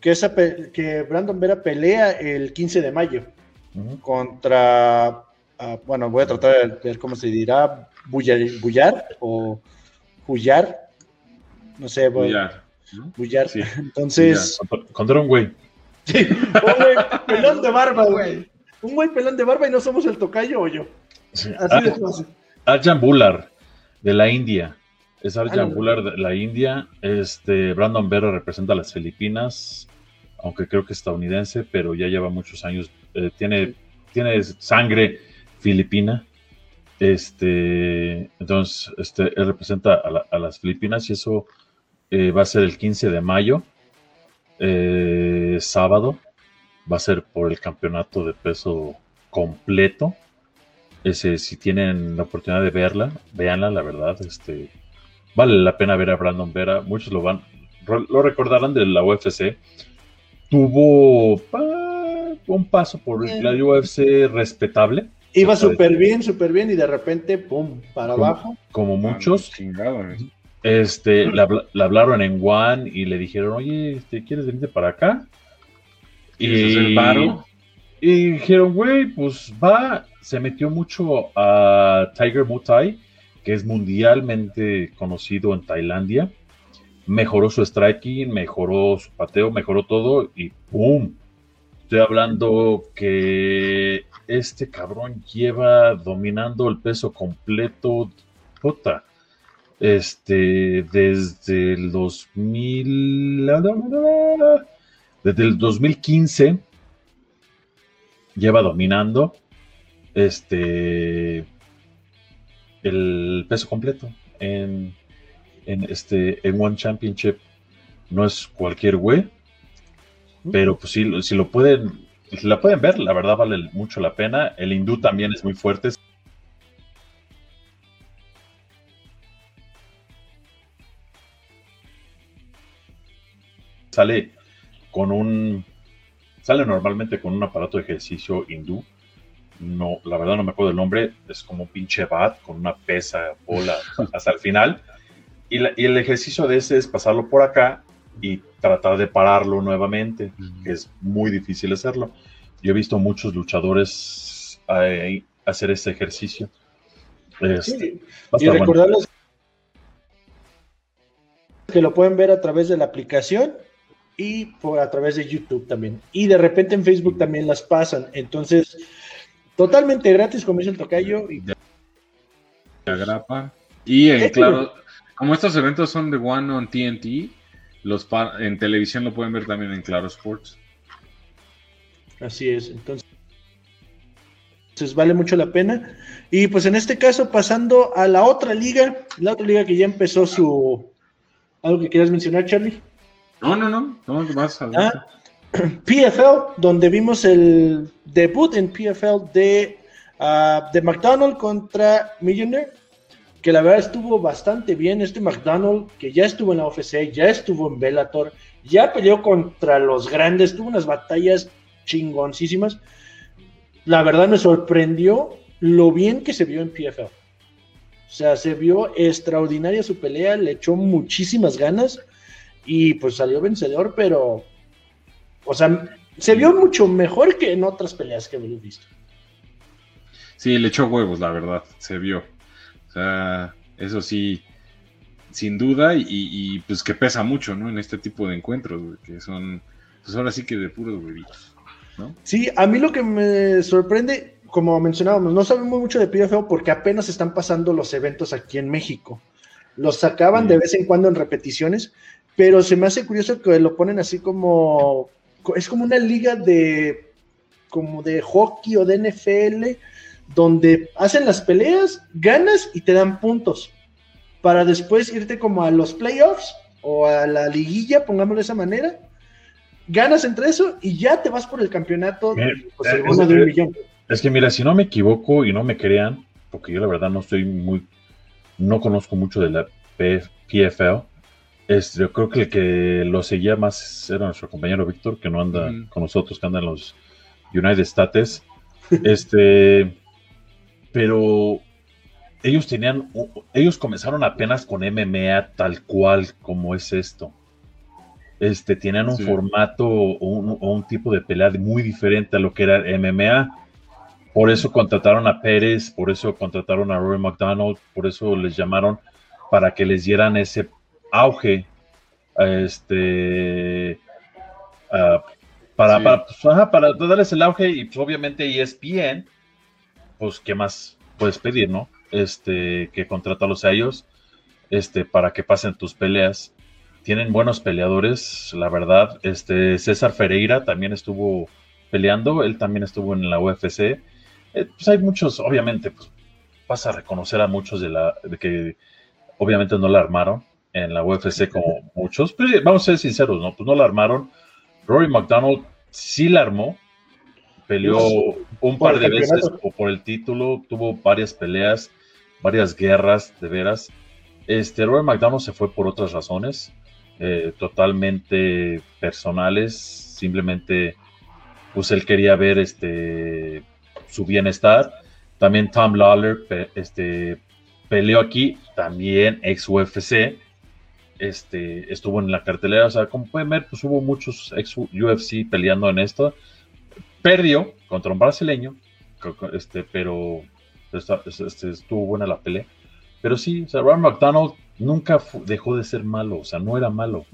Que, esa que Brandon Vera pelea el 15 de mayo contra, ah, bueno, voy a tratar de ver cómo se dirá, Bullar, o Bullar, no sé, voy, Bullar. Sí. *laughs* Entonces. Contra un güey. *laughs* Sí, un güey pelón de barba, güey. Un güey pelón de barba y no somos el tocayo o yo. Así ah, de fácil. Arjan Bular, de la India. Es Arjan Bular de la India. Este, Brandon Vera representa a las Filipinas, aunque creo que es estadounidense, pero ya lleva muchos años. Eh, tiene, tiene sangre filipina. Este, entonces, este, él representa a, a las Filipinas y eso eh, va a ser el 15 de mayo, eh, sábado. Va a ser por el campeonato de peso completo. Ese, si tienen la oportunidad de verla, véanla, la verdad. Este, vale la pena ver a Brandon Vera. Muchos lo van, lo recordarán de la UFC. Tuvo un paso por la UFC respetable. Iba súper bien, súper bien y de repente, pum, para abajo. Como muchos. Este, le, hablaron en One y le dijeron, oye, este, ¿quieres venirte para acá? Y, y dijeron, güey, pues va. Se metió mucho a Tiger Muay, que es mundialmente conocido en Tailandia. Mejoró su striking, mejoró su pateo, mejoró todo y ¡pum! Estoy hablando que este cabrón lleva dominando el peso completo. Puta este, desde el 2000, desde el 2015 lleva dominando este el peso completo en, en este en One Championship. No es cualquier güey pero pues si, si lo pueden si la pueden ver la verdad vale mucho la pena. El hindú también es muy fuerte. Sale con un, sale normalmente con un aparato de ejercicio hindú. No, la verdad no me acuerdo el nombre, es como un pinche bat con una pesa, bola *laughs* hasta el final. Y, el ejercicio de ese es pasarlo por acá y tratar de pararlo nuevamente, que es muy difícil hacerlo. Yo he visto muchos luchadores eh, hacer este ejercicio. Este, y recordarles que lo pueden ver a través de la aplicación y por a través de YouTube también. Y de repente en Facebook también las pasan. Entonces, totalmente gratis, como dice el tocayo. Y... grapa. Y en claro, como estos eventos son de One on TNT, los en televisión lo pueden ver también en Claro Sports. Así es, entonces vale mucho la pena. Y pues en este caso, pasando a la otra liga, la otra liga que ya empezó su, ¿Algo que quieras mencionar, Charlie? No, no, no, no, a ah, *clears throat* PFL, donde vimos el debut en PFL de, uh, de McDonald contra Millionaire, que la verdad estuvo bastante bien. Este McDonald, que ya estuvo en la UFC, ya estuvo en Bellator, ya peleó contra los grandes, tuvo unas batallas chingoncísimas. La verdad me sorprendió lo bien que se vio en PFL. O sea, se vio extraordinaria su pelea, le echó muchísimas ganas y pues salió vencedor, pero, o sea, se vio mucho mejor que en otras peleas que hemos visto. Sí, le echó huevos, la verdad, se vio. O sea, eso sí, sin duda, y, pues que pesa mucho, ¿no? En este tipo de encuentros, que son, pues ahora sí que de puros huevitos, ¿no? Sí, a mí lo que me sorprende, como mencionábamos, no sabemos mucho de PFL porque apenas están pasando los eventos aquí en México. Los sacaban de vez en cuando en repeticiones, pero se me hace curioso que lo ponen así como, es como una liga de, como de hockey o de NFL, donde hacen las peleas, ganas y te dan puntos, para después irte como a los playoffs o a la liguilla, pongámoslo de esa manera, ganas entre eso y ya te vas por el campeonato pues, de un millón. Es que mira, si no me equivoco y no me crean, porque yo la verdad no estoy muy, no conozco mucho de la PFL, es, yo creo que el que lo seguía más era nuestro compañero Víctor, que no anda con nosotros, que anda en los United States. *laughs* este, pero ellos tenían, ellos comenzaron apenas con MMA tal cual como es esto. Este, tenían un formato o un, un, tipo de pelea muy diferente a lo que era MMA. Por eso contrataron a Pérez, por eso contrataron a Roy McDonald, por eso les llamaron para que les dieran ese auge este para, para, pues, para, darles el auge y pues, obviamente ESPN, pues qué más puedes pedir, ¿no? Este, que contratarlos a ellos, este, para que pasen tus peleas. Tienen buenos peleadores, la verdad. Este, César Ferreira también estuvo peleando, él también estuvo en la UFC eh, pues hay muchos, obviamente, pues vas a reconocer a muchos de la de que obviamente no la armaron en la UFC como muchos, pero vamos a ser sinceros, ¿no? Pues no la armaron. Rory McDonald sí la armó, peleó pues, un par de veces por el título, tuvo varias peleas, varias guerras, de veras. Este, Rory McDonald se fue por otras razones, eh, totalmente personales, simplemente, pues él quería ver este, su bienestar. También Tom Lawler este, peleó aquí, también ex UFC. Este, estuvo en la cartelera, o sea, como pueden ver, pues hubo muchos ex UFC peleando en esto. Perdió contra un brasileño, este, pero este, estuvo buena la pelea. Pero sí, o sea, Ryan McDonald nunca dejó de ser malo, o sea, no era malo,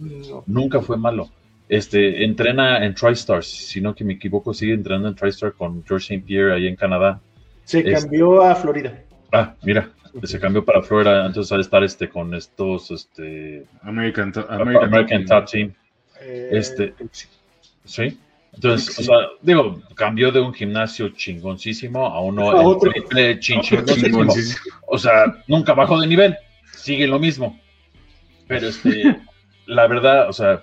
nunca fue malo. Este, entrena en TriStars, si no que me equivoco, sigue entrenando en TriStar con George St. Pierre ahí en Canadá. Se cambió a Florida. Ah, mira, se cambió para Florida, entonces al estar este con estos este American, American, Top Team. Eh, este, sí. Entonces, o sea, digo, cambió de un gimnasio chingoncísimo a uno *laughs* a otro. triple O sea, nunca bajó de nivel, sigue lo mismo. Pero este, *laughs* la verdad, o sea,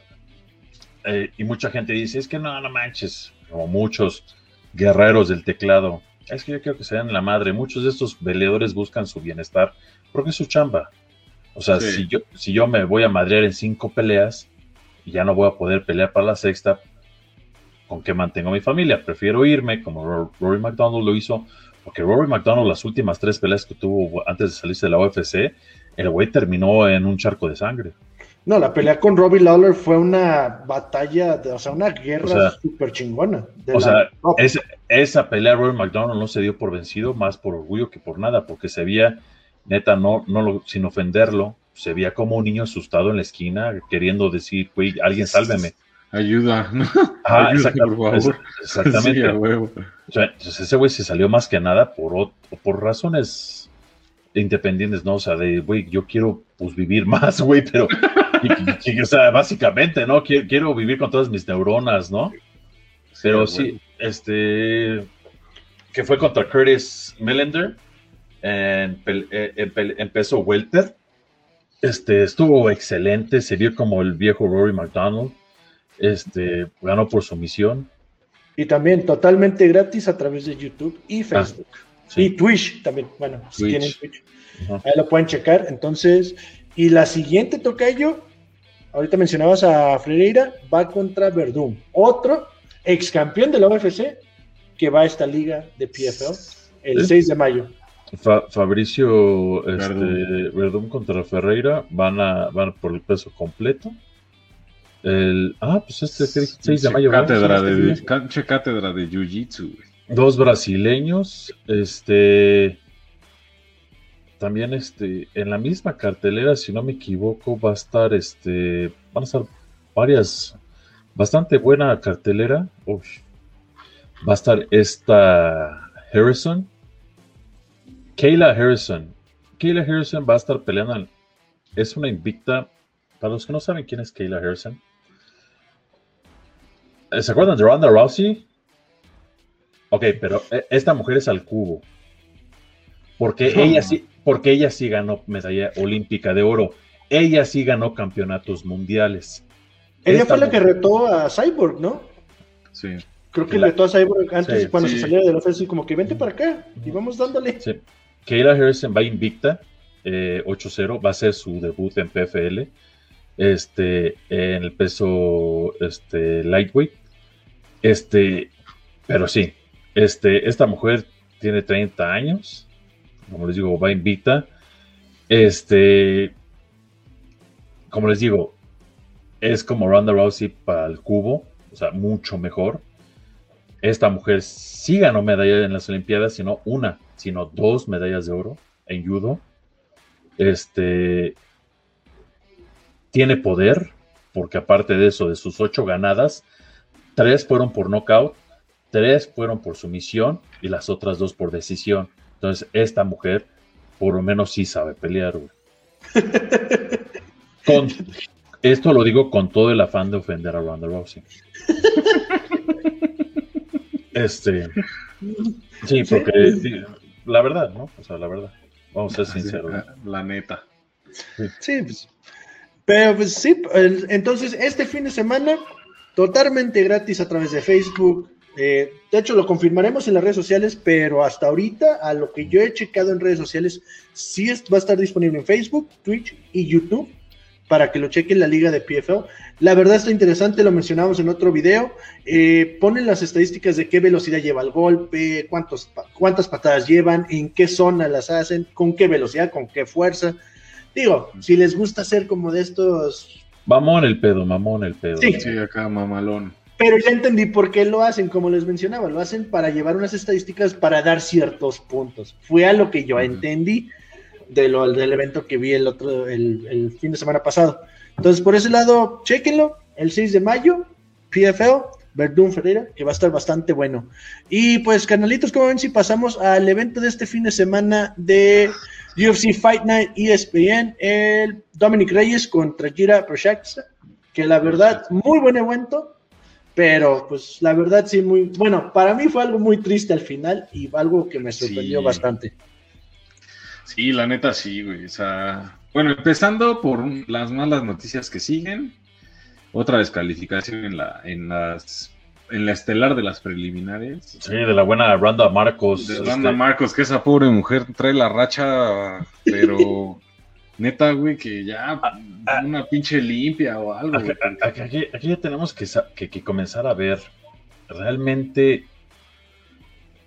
eh, y mucha gente dice, es que no, no manches, como muchos guerreros del teclado, es que yo quiero que se den la madre, muchos de estos peleadores buscan su bienestar porque es su chamba. O sea, si, yo, si yo me voy a madrear en cinco peleas y ya no voy a poder pelear para la sexta, ¿con qué mantengo mi familia? Prefiero irme como Rory McDonald lo hizo, porque Rory McDonald las últimas tres peleas que tuvo antes de salirse de la UFC, el güey terminó en un charco de sangre. No, la pelea con Robbie Lawler fue una batalla, o sea, una guerra súper chingona. o sea, esa pelea Robbie McDonald no se dio por vencido, más por orgullo que por nada, porque se veía, neta, no, no lo, sin ofenderlo, se veía como un niño asustado en la esquina, queriendo decir, güey, alguien sálveme. Ayuda, ¿no? Exactamente. o sea, entonces ese güey se salió más que nada por, por razones independientes, ¿no? O sea, de, güey, yo quiero, pues, vivir *laughs* más, güey, pero o sea, básicamente, ¿no? Quiero, vivir con todas mis neuronas, ¿no? Pero sí, este, que fue contra Curtis Millender en, en, peso welter. Este, estuvo excelente, se vio como el viejo Rory McDonald. Este, ganó por sumisión. Y también totalmente gratis a través de YouTube y Facebook. Sí. Y Twitch también. Bueno, si tienen Twitch. Ahí lo pueden checar. Entonces, y la siguiente tocayo, ahorita mencionabas a Ferreira, va contra Verdún, otro ex campeón de la UFC que va a esta liga de PFL el ¿Sí? 6 de mayo. Fa- Fabricio este, Verdún. Contra Ferreira van a van por el peso completo. El, ah, pues este 6 de mayo. Cátedra este de, canche cátedra de Jiu-Jitsu, güey. Dos brasileños, este también este en la misma cartelera, si no me equivoco, va a estar este van a estar varias bastante buena cartelera. Uf. Va a estar esta Harrison, Kayla Harrison. Kayla Harrison va a estar peleando. es una invicta. Para los que no saben quién es Kayla Harrison, ¿se acuerdan de Ronda Rousey? Ok, pero eh, esta mujer es al cubo. Porque ella *laughs* sí, porque ella sí ganó medalla olímpica de oro. Ella sí ganó campeonatos mundiales. Ella Esta fue la que retó a Cyborg, ¿no? Sí. Creo que La- retó a Cyborg antes Sí, cuando sí. se saliera de la UFC, como que vente para acá y vamos dándole. Sí. Kayla Harrison va invicta, eh, 8-0, va a ser su debut en PFL, este, en el peso este, lightweight. Este, pero sí, este, esta mujer tiene 30 años, como les digo, va invicta. Este, como les digo, es como Ronda Rousey para el cubo, o sea, mucho mejor. Esta mujer sí ganó medalla en las Olimpiadas, sino una, sino dos medallas de oro en judo. Este tiene poder, porque aparte de eso, de sus ocho ganadas, tres fueron por knockout, tres fueron por sumisión y las otras dos por decisión. Entonces, esta mujer, por lo menos, sí sabe pelear, güey. *laughs* Con, esto lo digo con todo el afán de ofender a Ronda Rousey. Este, sí, porque sí, la verdad, ¿no? O sea, la verdad. Vamos a ser sinceros. La, la neta. Sí, pues. Pero pues sí, entonces este fin de semana, totalmente gratis a través de Facebook. Eh, de hecho, lo confirmaremos en las redes sociales, pero hasta ahorita, a lo que yo he checado en redes sociales, sí es- va a estar disponible en Facebook, Twitch y YouTube para que lo chequen la liga de PFL. La verdad está interesante, lo mencionamos en otro video. eh, ponen las estadísticas de qué velocidad lleva el golpe, cuántos, cuántas patadas llevan, en qué zona las hacen, con qué velocidad, con qué fuerza. Digo, si les gusta hacer como de estos, Mamón el pedo, mamón el pedo. Sí. Sí, acá mamalón. Pero ya entendí por qué lo hacen, como les mencionaba, lo hacen para llevar unas estadísticas para dar ciertos puntos. Fue a lo que yo entendí de lo, del evento que vi el otro, el, el fin de semana pasado. Entonces, por ese lado, chequenlo, el 6 de mayo, PFL, Verdún Ferreira, que va a estar bastante bueno. Y pues, canalitos, como ven, si pasamos al evento de este fin de semana de UFC Fight Night ESPN, el Dominic Reyes contra Gira Prochazka, que la verdad, muy buen evento, pero pues la verdad sí, muy, bueno, para mí fue algo muy triste al final y algo que me sorprendió Sí. bastante. Sí, la neta sí, güey. O sea, bueno, empezando por las malas noticias que siguen. Otra descalificación en la, en las, en la estelar de las preliminares. Sí, de la buena Randa Marcos. De este, Randa Marcos, que esa pobre mujer trae la racha, pero *laughs* neta, güey, que ya ah. una pinche limpia o algo. Aquí, güey. aquí- aquí- aquí ya tenemos que, que- que comenzar a ver realmente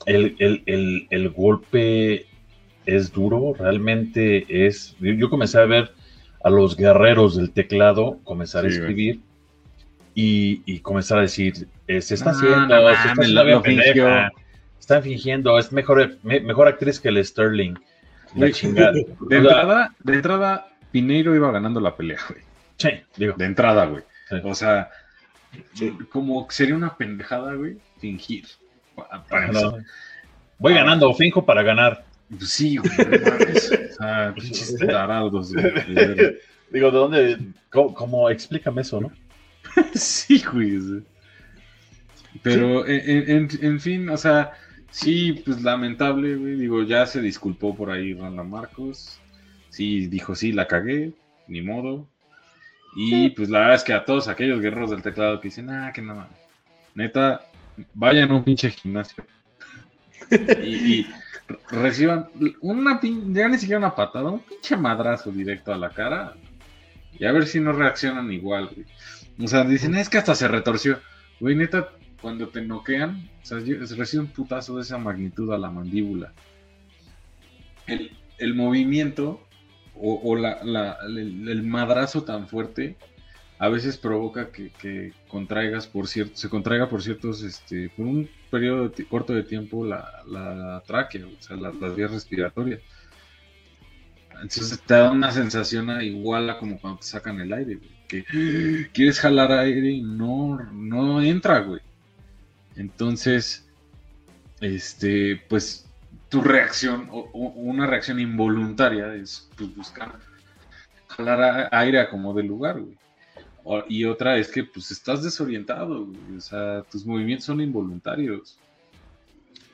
el, el- el- el golpe es duro, realmente es... Yo, yo comencé a ver a los guerreros del teclado comenzar a Sí, escribir y, y comenzar a decir, se está haciendo, no se está haciendo están fingiendo, es mejor, me- mejor actriz que el Sterling. La Güey, chingada. De entrada, de entrada, Pineiro iba ganando la pelea, güey. sí, digo, De entrada, güey. Sí. O sea, como sería una pendejada, güey, fingir. Para no. voy ganando, finjo para ganar. Pues sí, güey. O sea, *laughs* pinches tarados, güey. *laughs* Digo, ¿de dónde? ¿Cómo, cómo- explícame eso, no? *laughs* Sí, güey. Pero, en, en- en fin, o sea, sí, pues lamentable, güey. Digo, ya se disculpó por ahí Ronda Marcos. Sí, dijo, sí, la cagué. ni modo. Y pues la verdad es que a todos aquellos guerreros del teclado que dicen, ah, que no mames. Neta, vayan a un pinche gimnasio. *laughs* y, y reciban una pin- ya ni siquiera una patada, un pinche madrazo directo a la cara. Y a ver si no reaccionan igual, güey. O sea, dicen, es que hasta se retorció. Güey, neta, cuando te noquean, o sea, recibe un putazo de esa magnitud a la mandíbula. El, el movimiento o, o la- la- el, madrazo tan fuerte a veces provoca que, que contraigas por cierto, se contraiga por ciertos, este, por un periodo de corto de tiempo la, la tráquea, o sea, la- las vías respiratorias. Entonces te da una sensación igual a como cuando te sacan el aire, que *gasps* quieres jalar aire y no, no entra, güey. Entonces, este, pues tu reacción, o, o una reacción involuntaria es pues, buscar jalar a- aire a como de lugar, güey. O- y otra es que pues estás desorientado, güey. O sea, tus movimientos son involuntarios.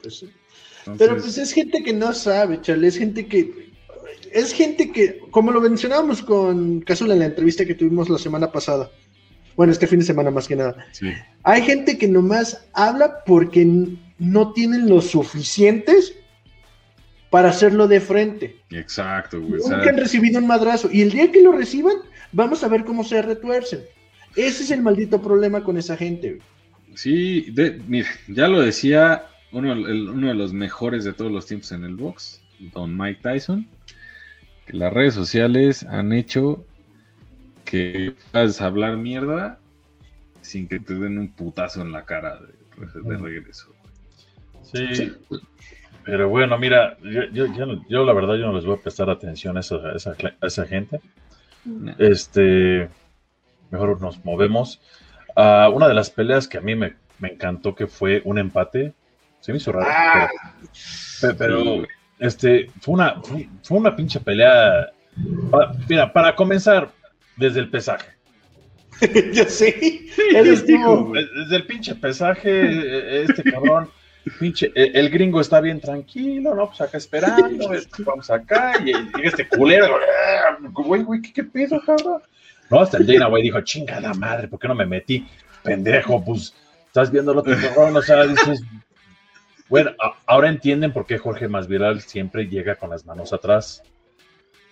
Pues sí. Entonces, Pero pues es gente que no sabe, chale, es gente que es gente que, como lo mencionábamos con Cazula en la entrevista que tuvimos la semana pasada, bueno, este fin de semana más que nada, sí. hay gente que nomás habla porque no tienen lo suficientes para hacerlo de frente. Exacto, güey. Nunca han recibido un madrazo y el día que lo reciban, vamos a ver cómo se retuercen. Ese es el maldito problema con esa gente. güey. Sí, de, mira, ya lo decía uno, el- uno de los mejores de todos los tiempos en el box, don Mike Tyson, que las redes sociales han hecho que puedas hablar mierda sin que te den un putazo en la cara de, de regreso. Sí. Pero bueno, mira, yo, yo, yo no- yo la verdad yo no les voy a prestar atención a esa, a esa, cla- a esa gente. Este, mejor nos movemos. a una de las peleas que a mí me, me encantó que fue un empate. Se me hizo raro. Ah. pero, pero, este, fue una, fue, fue una pinche pelea. Mira, para comenzar, desde el pesaje. *laughs* Yo estuvo- digo, güey. Desde el pinche pesaje, eh, este cabrón, pinche, el, el gringo está bien tranquilo, ¿no? Pues acá esperando, este, vamos acá, y, y este culero, eh, güey, güey, ¿qué, qué pedo, cabrón? No, hasta el Dana, güey, dijo, chingada madre, ¿por qué no me metí? Pendejo, pues, estás viendo el otro cabrón, o sea, dices, bueno, ahora entienden por qué Jorge Masvidal siempre llega con las manos atrás.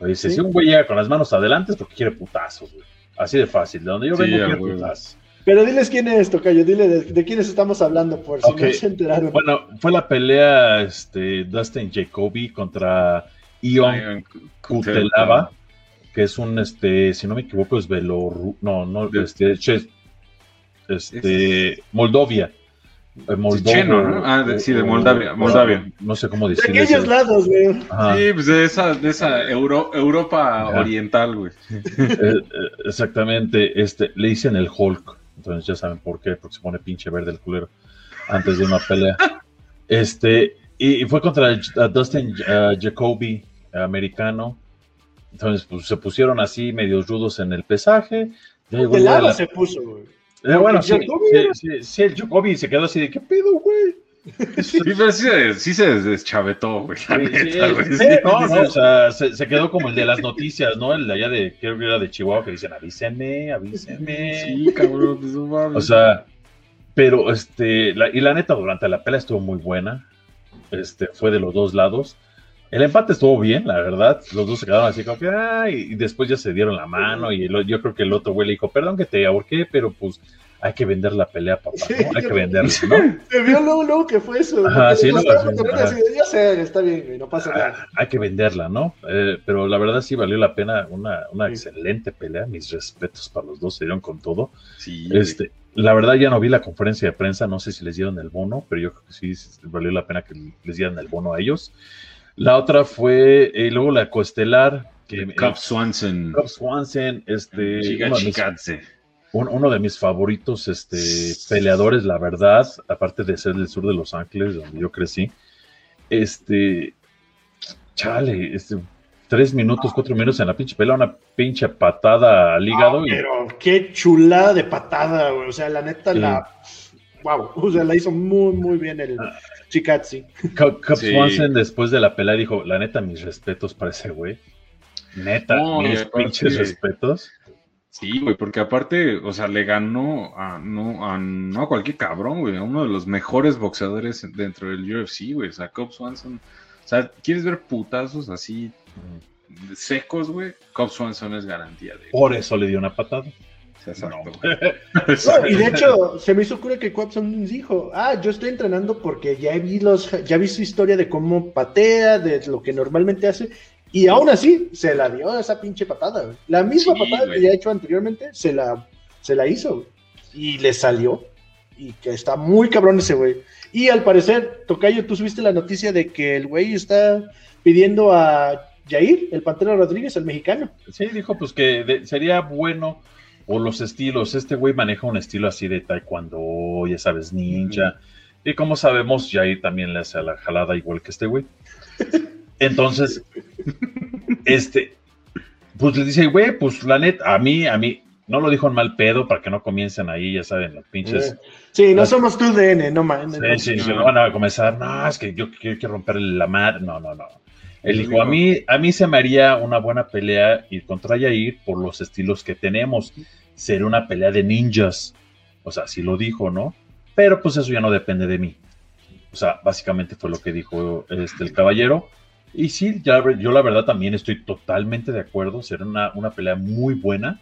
Dice, Sí. si un güey llega con las manos adelante es porque quiere putazos, güey. Así de fácil, de donde yo Sí, vengo huevo. putazos. Pero diles quién es, Tocayo, dile de, de quiénes estamos hablando, por si no se enteraron. Bueno, fue la pelea este, Dustin Jacoby contra Ion Kutelava, que es un, este, si no me equivoco, es Belorru... No, no, este, este, Moldovia. Eh, Moldova, Checheno, ¿no? Ah, de- sí, de Moldavia, Moldavia. No sé cómo de decirlo. aquellos lados, güey. Ajá, Sí, pues de esa, de esa Euro- Europa Ajá. oriental, güey. *laughs* eh, eh, exactamente, este, le dicen el Hulk, entonces ya saben por qué, porque se pone pinche verde el culero antes de una pelea. Este, y, y fue contra el- Dustin uh, Jacoby, americano. Entonces, pues se pusieron así medios rudos en el pesaje. Ya llegó De el día de lado la- se puso, güey. Eh, bueno, sí, el Jacoby se quedó así de ¿qué pedo, güey? *laughs* Sí, pero sí, se- sí se deschavetó, güey. la neta, no, no, o sea, se, se quedó como el de las noticias, ¿no? El de allá de, creo que era de Chihuahua, que dicen, avísenme, avísenme. Sí, cabrón, pues no mames. O sea, pero este, la- y la neta, durante la pelea estuvo muy buena. Este, fue de los dos lados. El empate estuvo bien, la verdad. Los dos se quedaron así como que, "Ay", y después ya se dieron la mano. Y el- yo creo que el otro güey le dijo, perdón que te ahorqué, pero pues hay que vender la pelea, papá. ¿no? Hay que venderla, ¿no? *laughs* Se vio luego, luego que fue eso. Ajá, sí, no, ajá. Ya sé, está bien, no pasa nada. Ah, hay que venderla, ¿no? Eh, pero la verdad sí valió la pena. Una, una Sí. excelente pelea. Mis respetos para los dos, se dieron con todo. Sí. Este, la verdad ya no vi la conferencia de prensa, no sé si les dieron el bono, pero yo creo que sí valió la pena que les dieran el bono a ellos. La otra fue, y luego la coestelar, que Cap Swanson. Cobb Swanson, este, Chica uno, de mis, Chikadze. un- uno de mis favoritos este, peleadores, la verdad, aparte de ser del sur de Los Ángeles, donde yo crecí. Este, chale, este, tres minutos, cuatro minutos en la pinche pelea, una pinche patada al hígado. y- Pero qué chulada de patada, güey. O sea, la neta, Sí. la. Wow. O sea, la hizo muy, muy bien el Chikatsi. Cap. Swanson después de la pelea dijo, la neta, mis respetos para ese güey. Neta, No, mis aparte- pinches respetos. Sí, güey, porque aparte, o sea, le ganó a no a, no a cualquier cabrón, güey, a uno de los mejores boxeadores dentro del UFC, güey, o sea, Cobb Swanson. O sea, ¿quieres ver putazos así secos, güey? Cobb Swanson es garantía de Por eso le dio una patada. Exacto, *laughs* No. y de hecho, se me hizo cura que Quapson dijo, ah, yo estoy entrenando porque ya vi los, ya vi su historia de cómo patea, de lo que normalmente hace, y aún así se la dio esa pinche patada, güey. La misma Sí, patada güey. que ya ha hecho anteriormente, se la, se la hizo, güey. Y le salió. Y que está muy cabrón ese güey. Y al parecer, Tocayo, tú subiste la noticia de que el güey está pidiendo a Jair, el Pantera Rodríguez, el mexicano. Sí, dijo pues que de- sería bueno por los estilos. Este güey maneja un estilo así de taekwondo, ya sabes, ninja. Y como sabemos, Jair también le hace a la jalada igual que este güey. Entonces, este, pues le dice, güey, pues la neta, a mí, a mí, no lo dijo en mal pedo para que no comiencen ahí, ya saben, los pinches. Sí, no Las- somos tu DN, no mames. Sí, sí, sí, no van a comenzar, no, es que yo quiero, romper la madre, no, no, no. Él dijo, a mí, a mí se me haría una buena pelea ir contra Yair por los estilos que tenemos. Sería una pelea de ninjas. O sea, sí lo dijo, ¿no? Pero pues eso ya no depende de mí. O sea, básicamente fue lo que dijo este, el caballero. Y sí, yo la verdad también estoy totalmente de acuerdo. Será una, una pelea muy buena.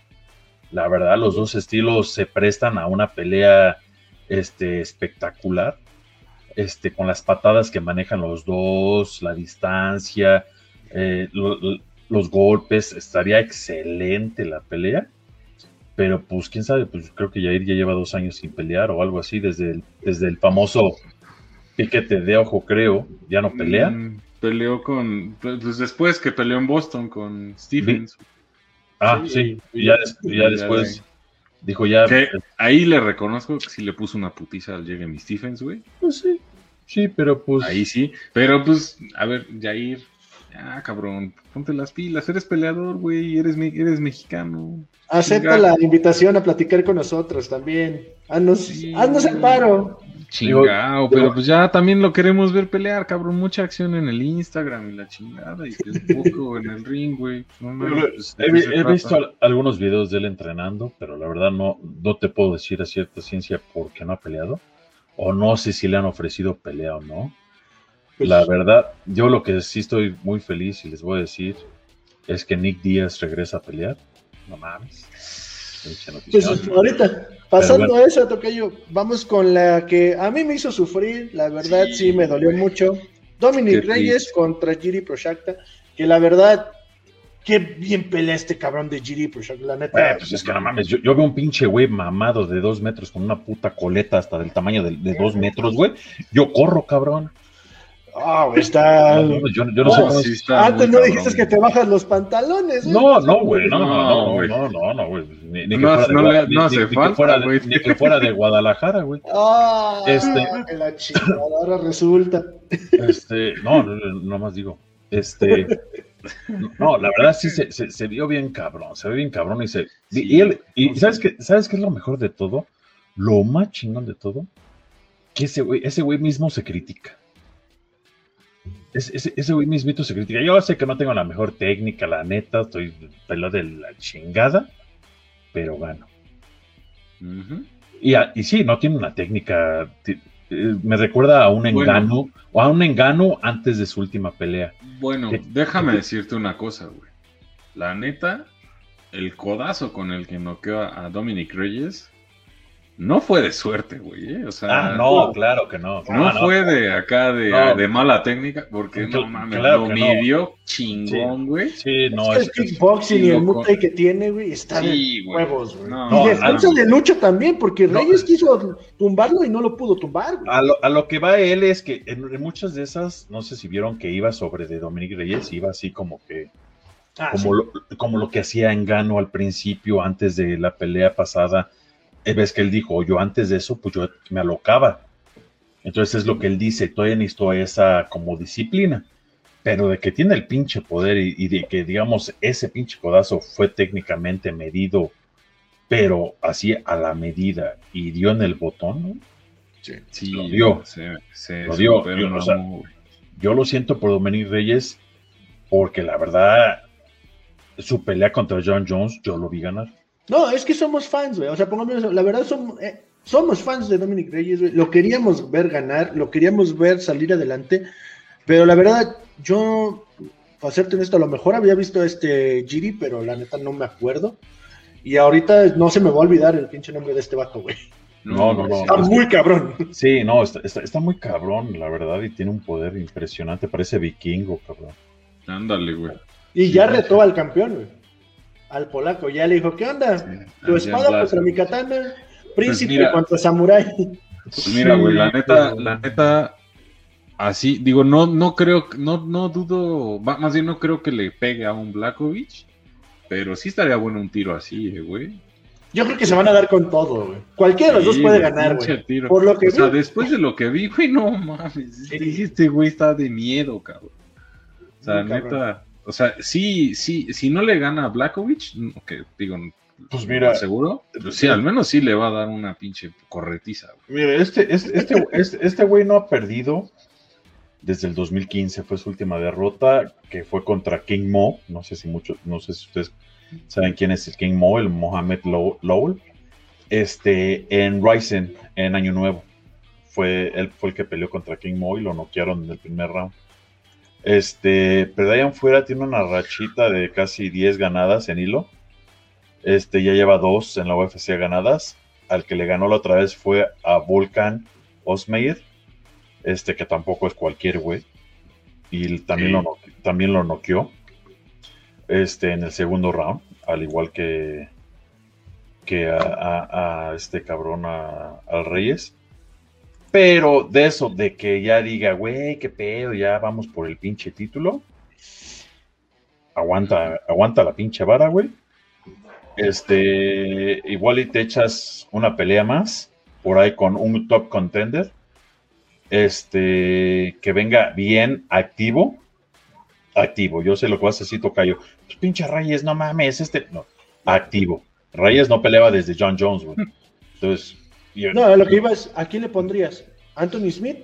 La verdad, los dos estilos se prestan a una pelea este, espectacular. Este, con las patadas que manejan los dos, la distancia, eh, lo- lo- los golpes, estaría excelente la pelea. Pero pues quién sabe, pues creo que Jair ya lleva dos años sin pelear o algo así, desde el, desde el famoso piquete de ojo, creo, ya no pelea. Mm, peleó con, pues después que peleó en Boston con Stephens. ah, sí, sí, y- y ya, des- ya ya después dijo ya, Que ahí le reconozco que sí le puso una putiza al Jeremy Stephens, güey. pues sí, sí, pero pues Ahí sí. Pero pues, a ver, Jair, ya cabrón, ponte las pilas, eres peleador, güey, eres, me- eres mexicano. Acepta la invitación a platicar con nosotros también. Haznos, Sí. haznos el paro. Chingao, pero pues ya también lo queremos ver pelear, cabrón. Mucha acción en el Instagram y la chingada, y pues poco en el ring, güey. No pues, ¿de He, visto al- algunos videos de él entrenando, pero la verdad no, no te puedo decir a cierta ciencia por qué no ha peleado. O no sé si le han ofrecido pelea o no. Pues, La verdad, yo lo que sí estoy muy feliz y les voy a decir es que Nick Díaz regresa a pelear. No mames. Pues, ahorita, pasando bueno. a eso, Tocayo, vamos con la que a mí me hizo sufrir, la verdad sí, Sí. me dolió mucho. Dominic Qué Reyes triste. contra Giri Prochakta, que la verdad, qué bien pelea este cabrón de Giri Prochakta, la neta. Pues es que no mames, yo, yo veo un pinche güey mamado de dos metros con una puta coleta hasta del tamaño de, de dos metros, güey. Yo corro, cabrón. Ah, güey, está... No, no, yo, yo no cómo- sí está Antes no cabrón, dijiste que güey. te bajas los pantalones. ¿eh? No, no, güey, no, no, No, no, güey. no, no, no, güey. Ni, ni que No, fuera de hace que falta, fuera de- güey. Ni que fuera de Guadalajara, güey. *laughs* Ah, Este- que la chingada, ahora resulta. Este, no, no, no, nomás digo. Este, no, la verdad sí se, se, se vio bien cabrón, se ve bien cabrón y se. Sí. y él, y ¿sabes qué, ¿sabes qué es lo mejor de todo? Lo más chingón de todo, que ese güey, ese güey mismo se critica. Ese, güey mismito se critica. Yo sé que no tengo la mejor técnica, la neta, estoy pelado de la chingada, pero gano. Y, sí, no tiene una técnica. eh, Me recuerda a un Bueno. engano, o a un engano antes de su última pelea. Bueno, ¿Qué? déjame decirte una cosa, güey. La neta, el codazo con el que noqueó a Dominic Reyes no fue de suerte, güey. ¿eh? O sea, Ah, no, claro que no. No, Ah, no. fue de acá de, No. de mala técnica, porque no mames, claro lo que no. midió chingón, güey. Sí, no, es es, que el kickboxing y el. Muay que tiene, güey, está Sí, de huevos, güey. No, y defensa no. de lucha también, porque No. Reyes quiso tumbarlo y no lo pudo tumbar, güey. a, lo, a lo que va él es que en, en muchas de esas, no sé si vieron que iba sobre de Dominic Reyes, iba así como que, Ah, como, lo, como lo que hacía Engano al principio, antes de la pelea pasada. Ves que él dijo, yo antes de eso, pues yo me alocaba. Entonces es lo que él dice, todavía necesito esa como disciplina. Pero de que tiene el pinche poder y, y de que, digamos, ese pinche codazo fue técnicamente medido, pero así a la medida y dio en el botón, ¿no? Sí, Lo dio. Se, se Lo dio, yo, o sea, yo lo siento por Dominic Reyes, porque la verdad, su pelea contra John Jones, yo lo vi ganar. No, es que somos fans, güey. O sea, pongamos la verdad, somos, eh, somos fans de Dominic Reyes, güey. Lo queríamos ver ganar, lo queríamos ver salir adelante. Pero la verdad, yo, para serte honesto, a lo mejor había visto este Giri, pero la neta no me acuerdo. Y ahorita no se me va a olvidar el pinche nombre de este vato, güey. No, no, no. Está muy cabrón. Sí, no, está, está, está muy cabrón, la verdad, y tiene un poder impresionante. Parece vikingo, cabrón. Ándale, güey. Y ya retó al campeón, güey. Al polaco. Ya le dijo, ¿qué onda? Sí. Tu espada contra mi katana. Príncipe mira. contra samurái. Pues mira, güey, la Sí, neta, la neta, así, digo, no, no creo, no, no dudo, más bien no creo que le pegue a un Blackovich, pero sí estaría bueno un tiro así, eh, güey. Yo creo que se van a dar con todo, güey. Cualquiera de los dos Sí, puede ganar, güey. Por lo que o sea, después de lo que vi, güey, no mames, este, este güey está de miedo, cabrón. O sea, Muy cabrón. O sea, sí, sí, si no le gana a Blackovich, que digo, Pues mira, seguro, pues sí, al menos sí le va a dar una pinche corretiza, güey. Mire, este, este, este, este, este güey no ha perdido desde el 2015, fue su última derrota, que fue contra King Mo. No sé si muchos, no sé si ustedes saben quién es el King Mo, el Mohamed Low- Lowell. Este, en Ryzen, en Año Nuevo. Fue, él fue el que peleó contra King Mo y lo noquearon en el primer round. Este, pero fuera tiene una rachita de casi 10 ganadas en hilo. Este, ya lleva dos en la UFC ganadas al que le ganó la otra vez fue a Volkan Osmeir, este que tampoco es cualquier güey. Y también, Sí. lo, no- también lo noqueó este, en el segundo round, al igual que, que a, a- a este cabrón, a, al Reyes. Pero de eso, de que ya diga, güey, qué pedo, ya vamos por el pinche título. Aguanta, aguanta la pinche vara, güey. Este, igual y te echas una pelea más por ahí con un top contender. Este, que venga bien activo. Activo, yo sé lo que vas a decir, Tocayo. Pues pinche Reyes, no mames, este. No, activo. Reyes no peleaba desde John Jones, güey. *laughs* Entonces, yo- No, lo que iba es, ¿a quién le pondrías? ¿Anthony Smith?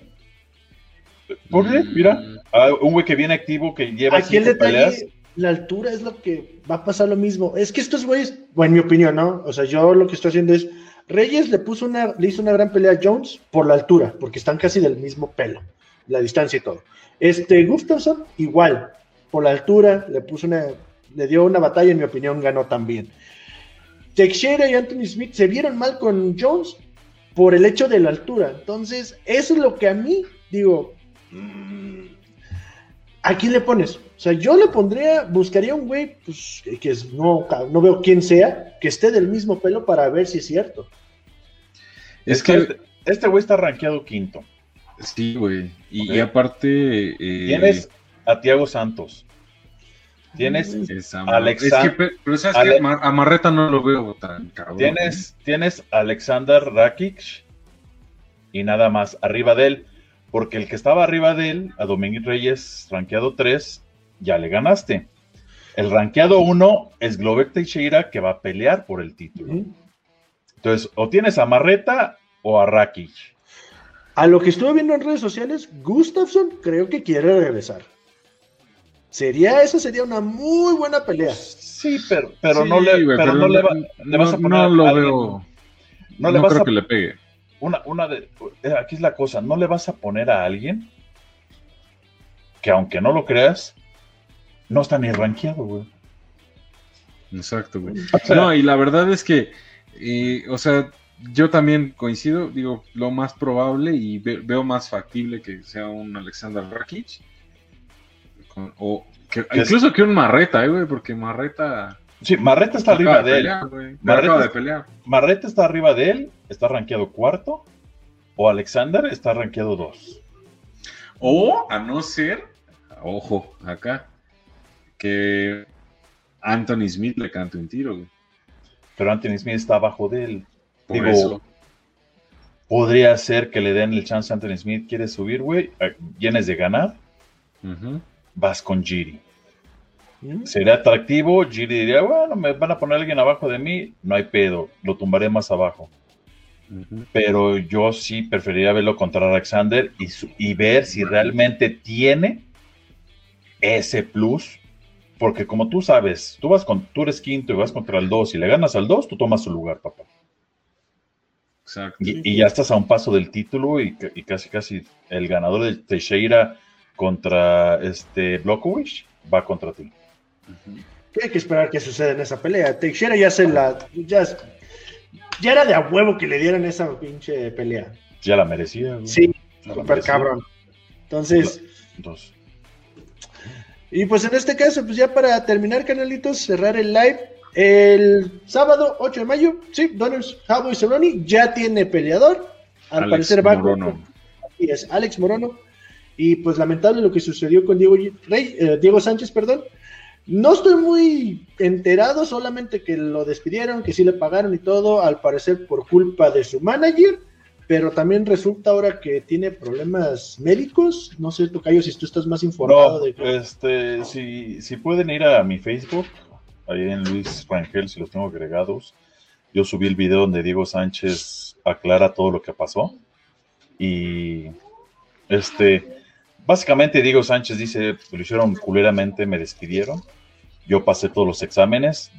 ponle, Mm, mira, a un güey que viene activo, que lleva Aquí el detalle, peleas. la altura es lo que va a pasar lo mismo. Es que estos güeyes, bueno, en mi opinión, ¿no? O sea, yo lo que estoy haciendo es, Reyes le puso una, le hizo una gran pelea a Jones por la altura, porque están casi del mismo pelo, la distancia y todo. Este Gustafsson, igual, por la altura, le puso una, le dio una batalla, en mi opinión, ganó también. Teixeira y Anthony Smith se vieron mal con Jones por el hecho de la altura. Entonces, eso es lo que a mí digo. ¿A quién le pones? O sea, yo le pondría, buscaría un güey, pues, que es- no, no veo quién sea, que esté del mismo pelo para ver si es cierto. Es que, Este- este güey está rankeado quinto. sí, güey, y aparte... eh, Tienes a Tiago Santos. Tienes, Es Am- Alexa- Es que, pe- pero sabes Ale- que a Marreta no lo veo tan cabrón. tienes, tienes a Alexander Rakic y nada más arriba de él. Porque el que estaba arriba de él, a Dominic Reyes, rankeado 3, ya le ganaste. El rankeado 1 es Glover Teixeira, que va a pelear por el título. Entonces, o tienes a Marreta o a Rakic. A lo que estuve viendo en redes sociales, Gustafsson creo que quiere regresar. Sería, esa sería una muy buena pelea. Sí, pero, pero Sí, no le, pero no le, va- le vas a no- poner no lo a alguien- veo. no No, le vas creo a que le pegue. una, una de, eh, aquí es la cosa, no le vas a poner a alguien que aunque no lo creas, no está ni rankeado, güey. Exacto, güey. O sea, No, y la verdad es que, eh, o sea, yo también coincido, digo, lo más probable y ve- veo más factible que sea un Alexander Rakic. Con- o que, incluso que un Marreta, eh, güey, porque Marreta sí, Marreta está arriba de él. pelear. Marreta acaba de es- pelear. Marreta está arriba de él, está rankeado cuarto, o Alexander está rankeado dos. O a no ser, ojo, acá, que Anthony Smith le cante un tiro, güey. Pero Anthony Smith está abajo de él. Por Digo, eso. Podría ser que le den el chance a Anthony Smith, quiere subir, güey, eh, vienes de ganar, Ujú. Vas con Giri. ¿Mm? Sería atractivo, Giri diría, bueno, me van a poner a alguien abajo de mí, no hay pedo, lo tumbaré más abajo. Pero yo sí preferiría verlo contra Alexander y, su- y ver si realmente tiene ese plus Porque como tú sabes, tú vas con, tú eres quinto y vas contra el 2 y le ganas al 2, tú tomas su lugar, papá. Exacto. Y, y ya estás a un paso del título y casi casi el ganador de Teixeira contra este Blockovich va contra ti. Ujú. ¿Qué hay que esperar que suceda en esa pelea? Teixeira ya se la. Ya, ya era de a huevo que le dieran esa pinche pelea. Ya la merecía. güey. Sí, merecía. cabrón. Entonces, Entonces, y pues en este caso, pues ya para terminar, canalitos, cerrar el live. El sábado 8 de mayo, sí, Donors Cowboy Cerrone ya tiene peleador. Al Alex parecer va Morono. Así es, Alex Morono. Y pues lamentable lo que sucedió con Diego, Rey, eh, Diego Sánchez, perdón. No estoy muy enterado, solamente que lo despidieron, que sí le pagaron y todo, al parecer por culpa de su manager, pero también resulta ahora que tiene problemas médicos. No sé, Tocayo, si tú estás más informado no, de que... este, si, si pueden ir a mi Facebook, ahí en Luis Rangel, si los tengo agregados, yo subí el video donde Diego Sánchez aclara todo lo que pasó. Y este, básicamente Diego Sánchez dice, lo hicieron culeramente, me despidieron. Yo pasé todos los exámenes.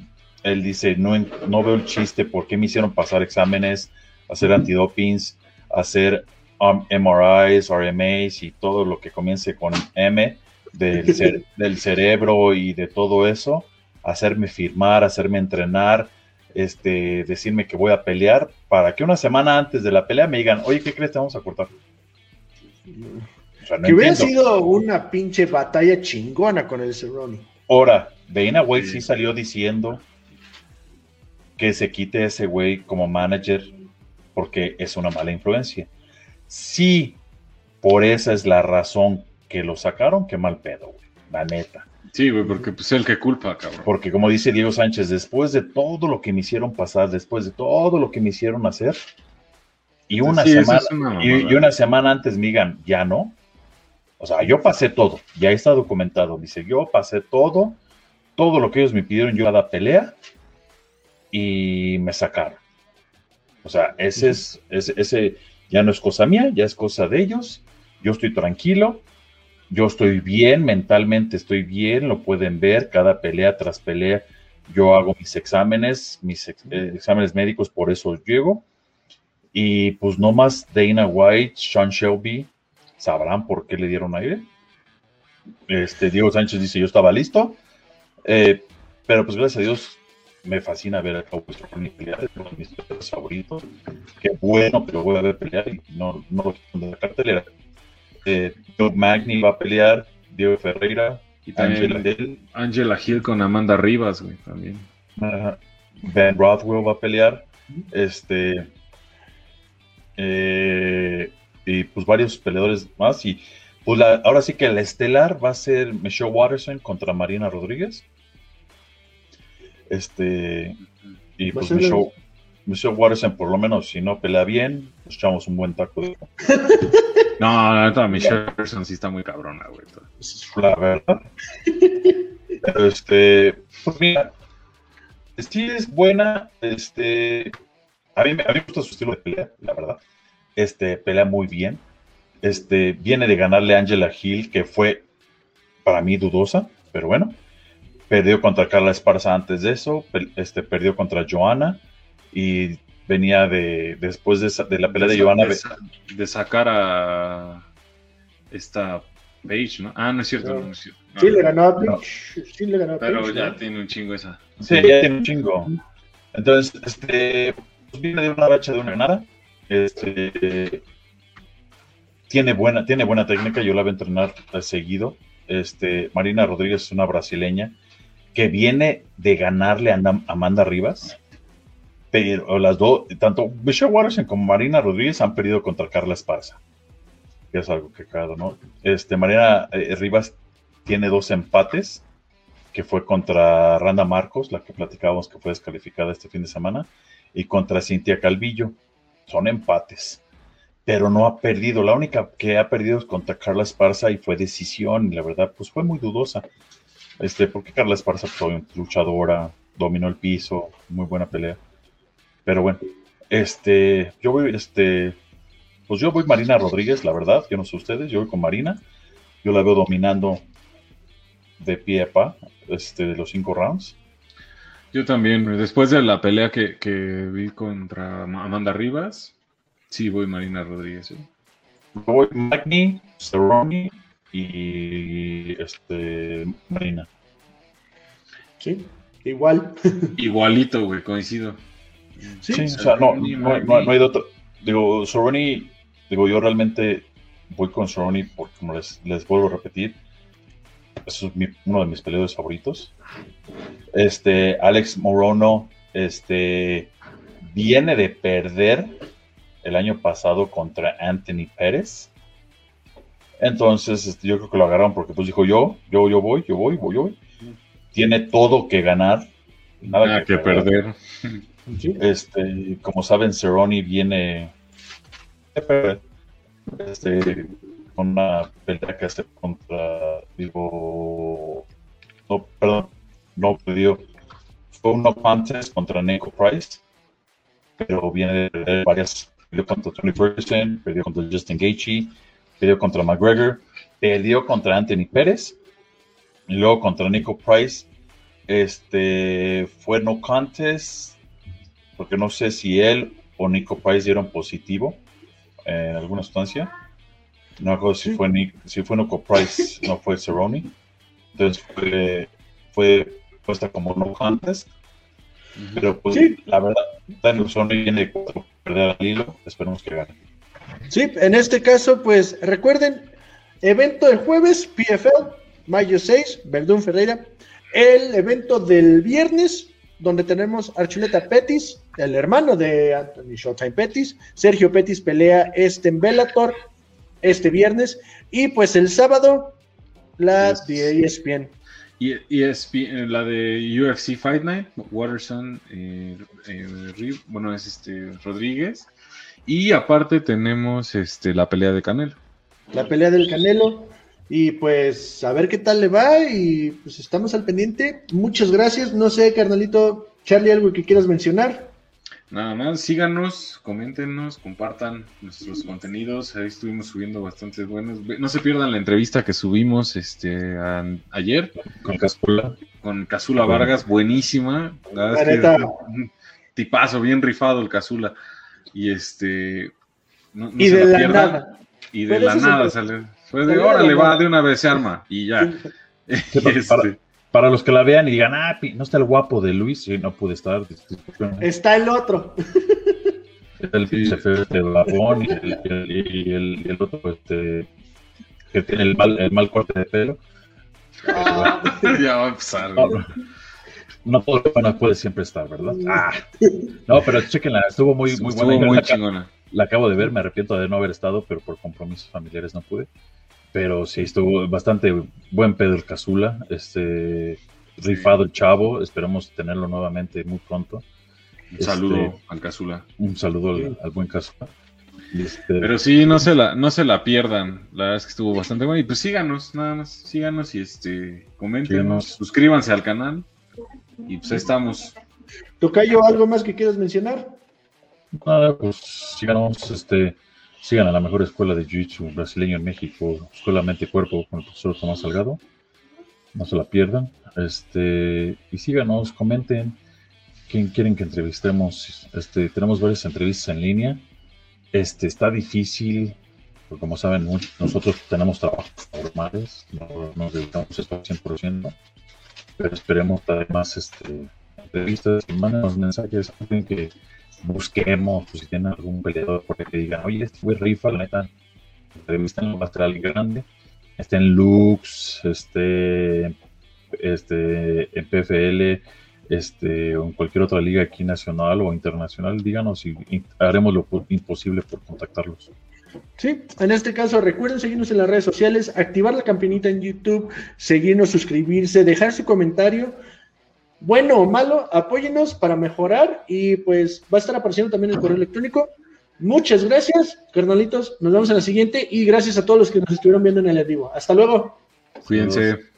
Él dice, no, no veo el chiste, ¿por qué me hicieron pasar exámenes, hacer antidopings, hacer um, MRIs, RMAs y todo lo que comience con M del, *laughs* del cerebro y de todo eso? Hacerme firmar, hacerme entrenar, este, decirme que voy a pelear, para que una semana antes de la pelea me digan, oye, ¿qué crees? Te vamos a cortar. O sea, no que hubiera sido una pinche batalla chingona con el Cerrone. Ahora, Dana White sí. Sí. salió diciendo que se quite ese güey como manager porque es una mala influencia. Sí, por esa es la razón que lo sacaron, qué mal pedo, güey, la neta. Sí, güey, porque pues el que culpa, cabrón. Porque como dice Diego Sánchez, después de todo lo que me hicieron pasar, después de todo lo que me hicieron hacer, y una Sí, semana es una y, mamada. y una semana antes me digan, ya no. O sea, yo pasé todo, ya está documentado. Dice, yo pasé todo, todo lo que ellos me pidieron, yo cada pelea, y me sacaron. O sea, ese es, ese, ese ya no es cosa mía, ya es cosa de ellos. Yo estoy tranquilo, yo estoy bien, mentalmente estoy bien, lo pueden ver, cada pelea tras pelea. Yo hago mis exámenes, mis ex- eh, exámenes médicos, por eso llego. Y pues no más Dana White, Sean Shelby, sabrán por qué le dieron aire. Este, Diego Sánchez dice, yo estaba listo. Eh, pero pues gracias a Dios me fascina ver a Cowboy Cerrone pelear, es uno de mis favoritos. Qué bueno que lo voy a ver pelear y no, no lo quitan de la cartelera. Eh, Joe Magni va a pelear, Diego Ferreira, Y también Angela Hill, Angela Hill con Amanda Rivas, güey, también. Ben Rothwell va a pelear. Este. eh, y pues varios peleadores más. Y pues la- ahora sí que la estelar va a ser Michelle Watterson contra Marina Rodríguez. Este. Y pues Michelle, Michelle Watterson, por lo menos, si no pelea bien, pues echamos un buen taco de *laughs* No, la neta, Michelle Person sí está muy cabrona, güey. la verdad. Pero este, pues mira, sí es buena, este, a mí, me- a mí me gusta su estilo de pelea, la verdad. Este, pelea muy bien. Este, viene de ganarle a Angela Hill, que fue para mí dudosa, pero bueno. Perdió contra Carla Esparza antes de eso, este, perdió contra Joana y venía de, después de, de la pelea de, sa- Joana, de, sa- de sacar a esta Page, ¿no? Ah, no es cierto, No. no, es cierto. No, Sí le ganó a No. Page. Sí le ganó a Pero ya ¿no? tiene un chingo esa. Sí, ya tiene un chingo. Entonces, este, pues viene de una racha de una ganada. Este, tiene buena, tiene buena técnica, yo la voy a entrenar seguido. Este, Marina Rodríguez es una brasileña que viene de ganarle a Anda- Amanda Rivas. Pero las dos, tanto Michelle Watterson como Marina Rodríguez han perdido contra Carla Esparza. Que es algo que cada, ¿no? Este, Marina eh, Rivas tiene dos empates que fue contra Randa Marcos, la que platicábamos que fue descalificada este fin de semana, y contra Cintia Calvillo. Son empates, pero no ha perdido. La única que ha perdido es contra Carla Esparza y fue decisión, la verdad, pues fue muy dudosa. Este, porque Carla Esparza fue luchadora, dominó el piso, muy buena pelea. Pero bueno, este, yo voy, este, pues yo voy Marina Rodríguez, la verdad, yo no sé ustedes, yo voy con Marina, yo la veo dominando de pie a pa, este, los cinco rounds. Yo también, después de la pelea que, que vi contra Amanda Rivas, sí voy Marina Rodríguez. ¿eh? Voy Magni, Cerrone y este, Marina. Sí, igual. *laughs* Igualito, güey, coincido. Sí, o sea, no, no, no, hay de otro. Digo, Cerrone, digo, yo realmente voy con Cerrone porque, como les, les vuelvo a repetir, es uno de mis peleadores favoritos. Este, Alex Morono, este, viene de perder el año pasado contra Anthony Pérez. Entonces, este, yo creo que lo agarraron porque pues dijo yo, yo, yo voy, yo voy, voy, yo voy. Tiene todo que ganar, nada, que, perder. Este, como saben, Cerrone viene de perder. Este, una pelea que hace contra, digo, no, perdón, no perdió, fue un no contest contra Nico Price, pero viene de varias, perdió contra Tony Ferguson, perdió contra Justin Gaethje, perdió contra McGregor, perdió contra Anthony Pérez, y luego contra Nico Price, este, fue no contest, porque no sé si él o Nico Price dieron positivo en alguna sustancia no recuerdo si fue Nick, si fue Nico Price, no fue Cerrone. Entonces fue, fue puesta como no contest. Pero pues la verdad, Daniel Cerrone viene de perder al hilo. Esperemos que gane. Sí, en este caso, pues recuerden, evento del jueves, PFL, mayo 6, Verdún Ferreira. El evento del viernes, donde tenemos Archuleta Petis, el hermano de Anthony Showtime Petis. Sergio Petis pelea este en Bellator este viernes. Y pues el sábado, la de ESPN. Y ESPN, la de UFC Fight Night, Watterson, eh, eh, bueno, es este Rodríguez. Y aparte tenemos este la pelea de Canelo. La pelea del Canelo. Y pues a ver qué tal le va. Y pues estamos al pendiente. Muchas gracias. No sé, carnalito, Charlie, algo que quieras mencionar. Nada más, síganos, coméntenos, compartan nuestros contenidos. Ahí estuvimos subiendo bastantes buenos. No se pierdan la entrevista que subimos este ayer con Casula. Con Casula Vargas, buenísima. La verdad un tipazo, bien rifado el Casula. Y este. No, y, de la nada. y de la nada. sale. Fue de órale, va de una vez se arma. Y ya. *laughs* este, para los que la vean y digan, ah, no está el guapo de Luis, y no pude estar. Está el otro. el de Labón y el, y el, otro este, que tiene el mal, el mal corte de pelo. Ah, *laughs* ya va a empezar. No, todo lo bueno puede siempre estar, ¿verdad? Ah. No, pero chequenla, estuvo muy, muy estuvo buena. Muy chingona. La acabo de ver, me arrepiento de no haber estado, pero por compromisos familiares no pude pero sí estuvo bastante buen pedo el Casula, este rifado el chavo, esperamos tenerlo nuevamente muy pronto. Un saludo este, al Casula. Un saludo al, buen Casula. Este, pero sí, no se la, no se la pierdan. La verdad es que estuvo bastante bueno. Y pues síganos, nada más, síganos y este comenten, suscríbanse al canal. Y pues ahí estamos. Tocayo, ¿algo más que quieras mencionar? Nada, pues síganos, este Sigan a la mejor escuela de Jiu-Jitsu brasileño en México, Escuela Mente Cuerpo con el profesor Tomás Salgado. No se la pierdan. Este, y síganos, comenten quién quieren que entrevistemos. Este, tenemos varias entrevistas en línea. Este, está difícil, porque como saben, nosotros tenemos trabajos normales, no nos dedicamos esto al 100%, pero esperemos además este, entrevistas manden mensajes, alguien que busquemos, pues, si tienen algún peleador por que digan, oye, este fue rifa, la neta, entrevistan va a estar grande, está en Lux, este, este, en PFL, este, o en cualquier otra liga aquí nacional o internacional, díganos y, haremos lo imposible por contactarlos. Sí, en este caso recuerden seguirnos en las redes sociales, activar la campanita en YouTube, seguirnos, suscribirse, dejar su comentario bueno o malo, apóyenos para mejorar y pues va a estar apareciendo también el correo electrónico. Muchas gracias, carnalitos. Nos vemos en la siguiente y gracias a todos los que nos estuvieron viendo en el vivo. Hasta luego. Cuídense.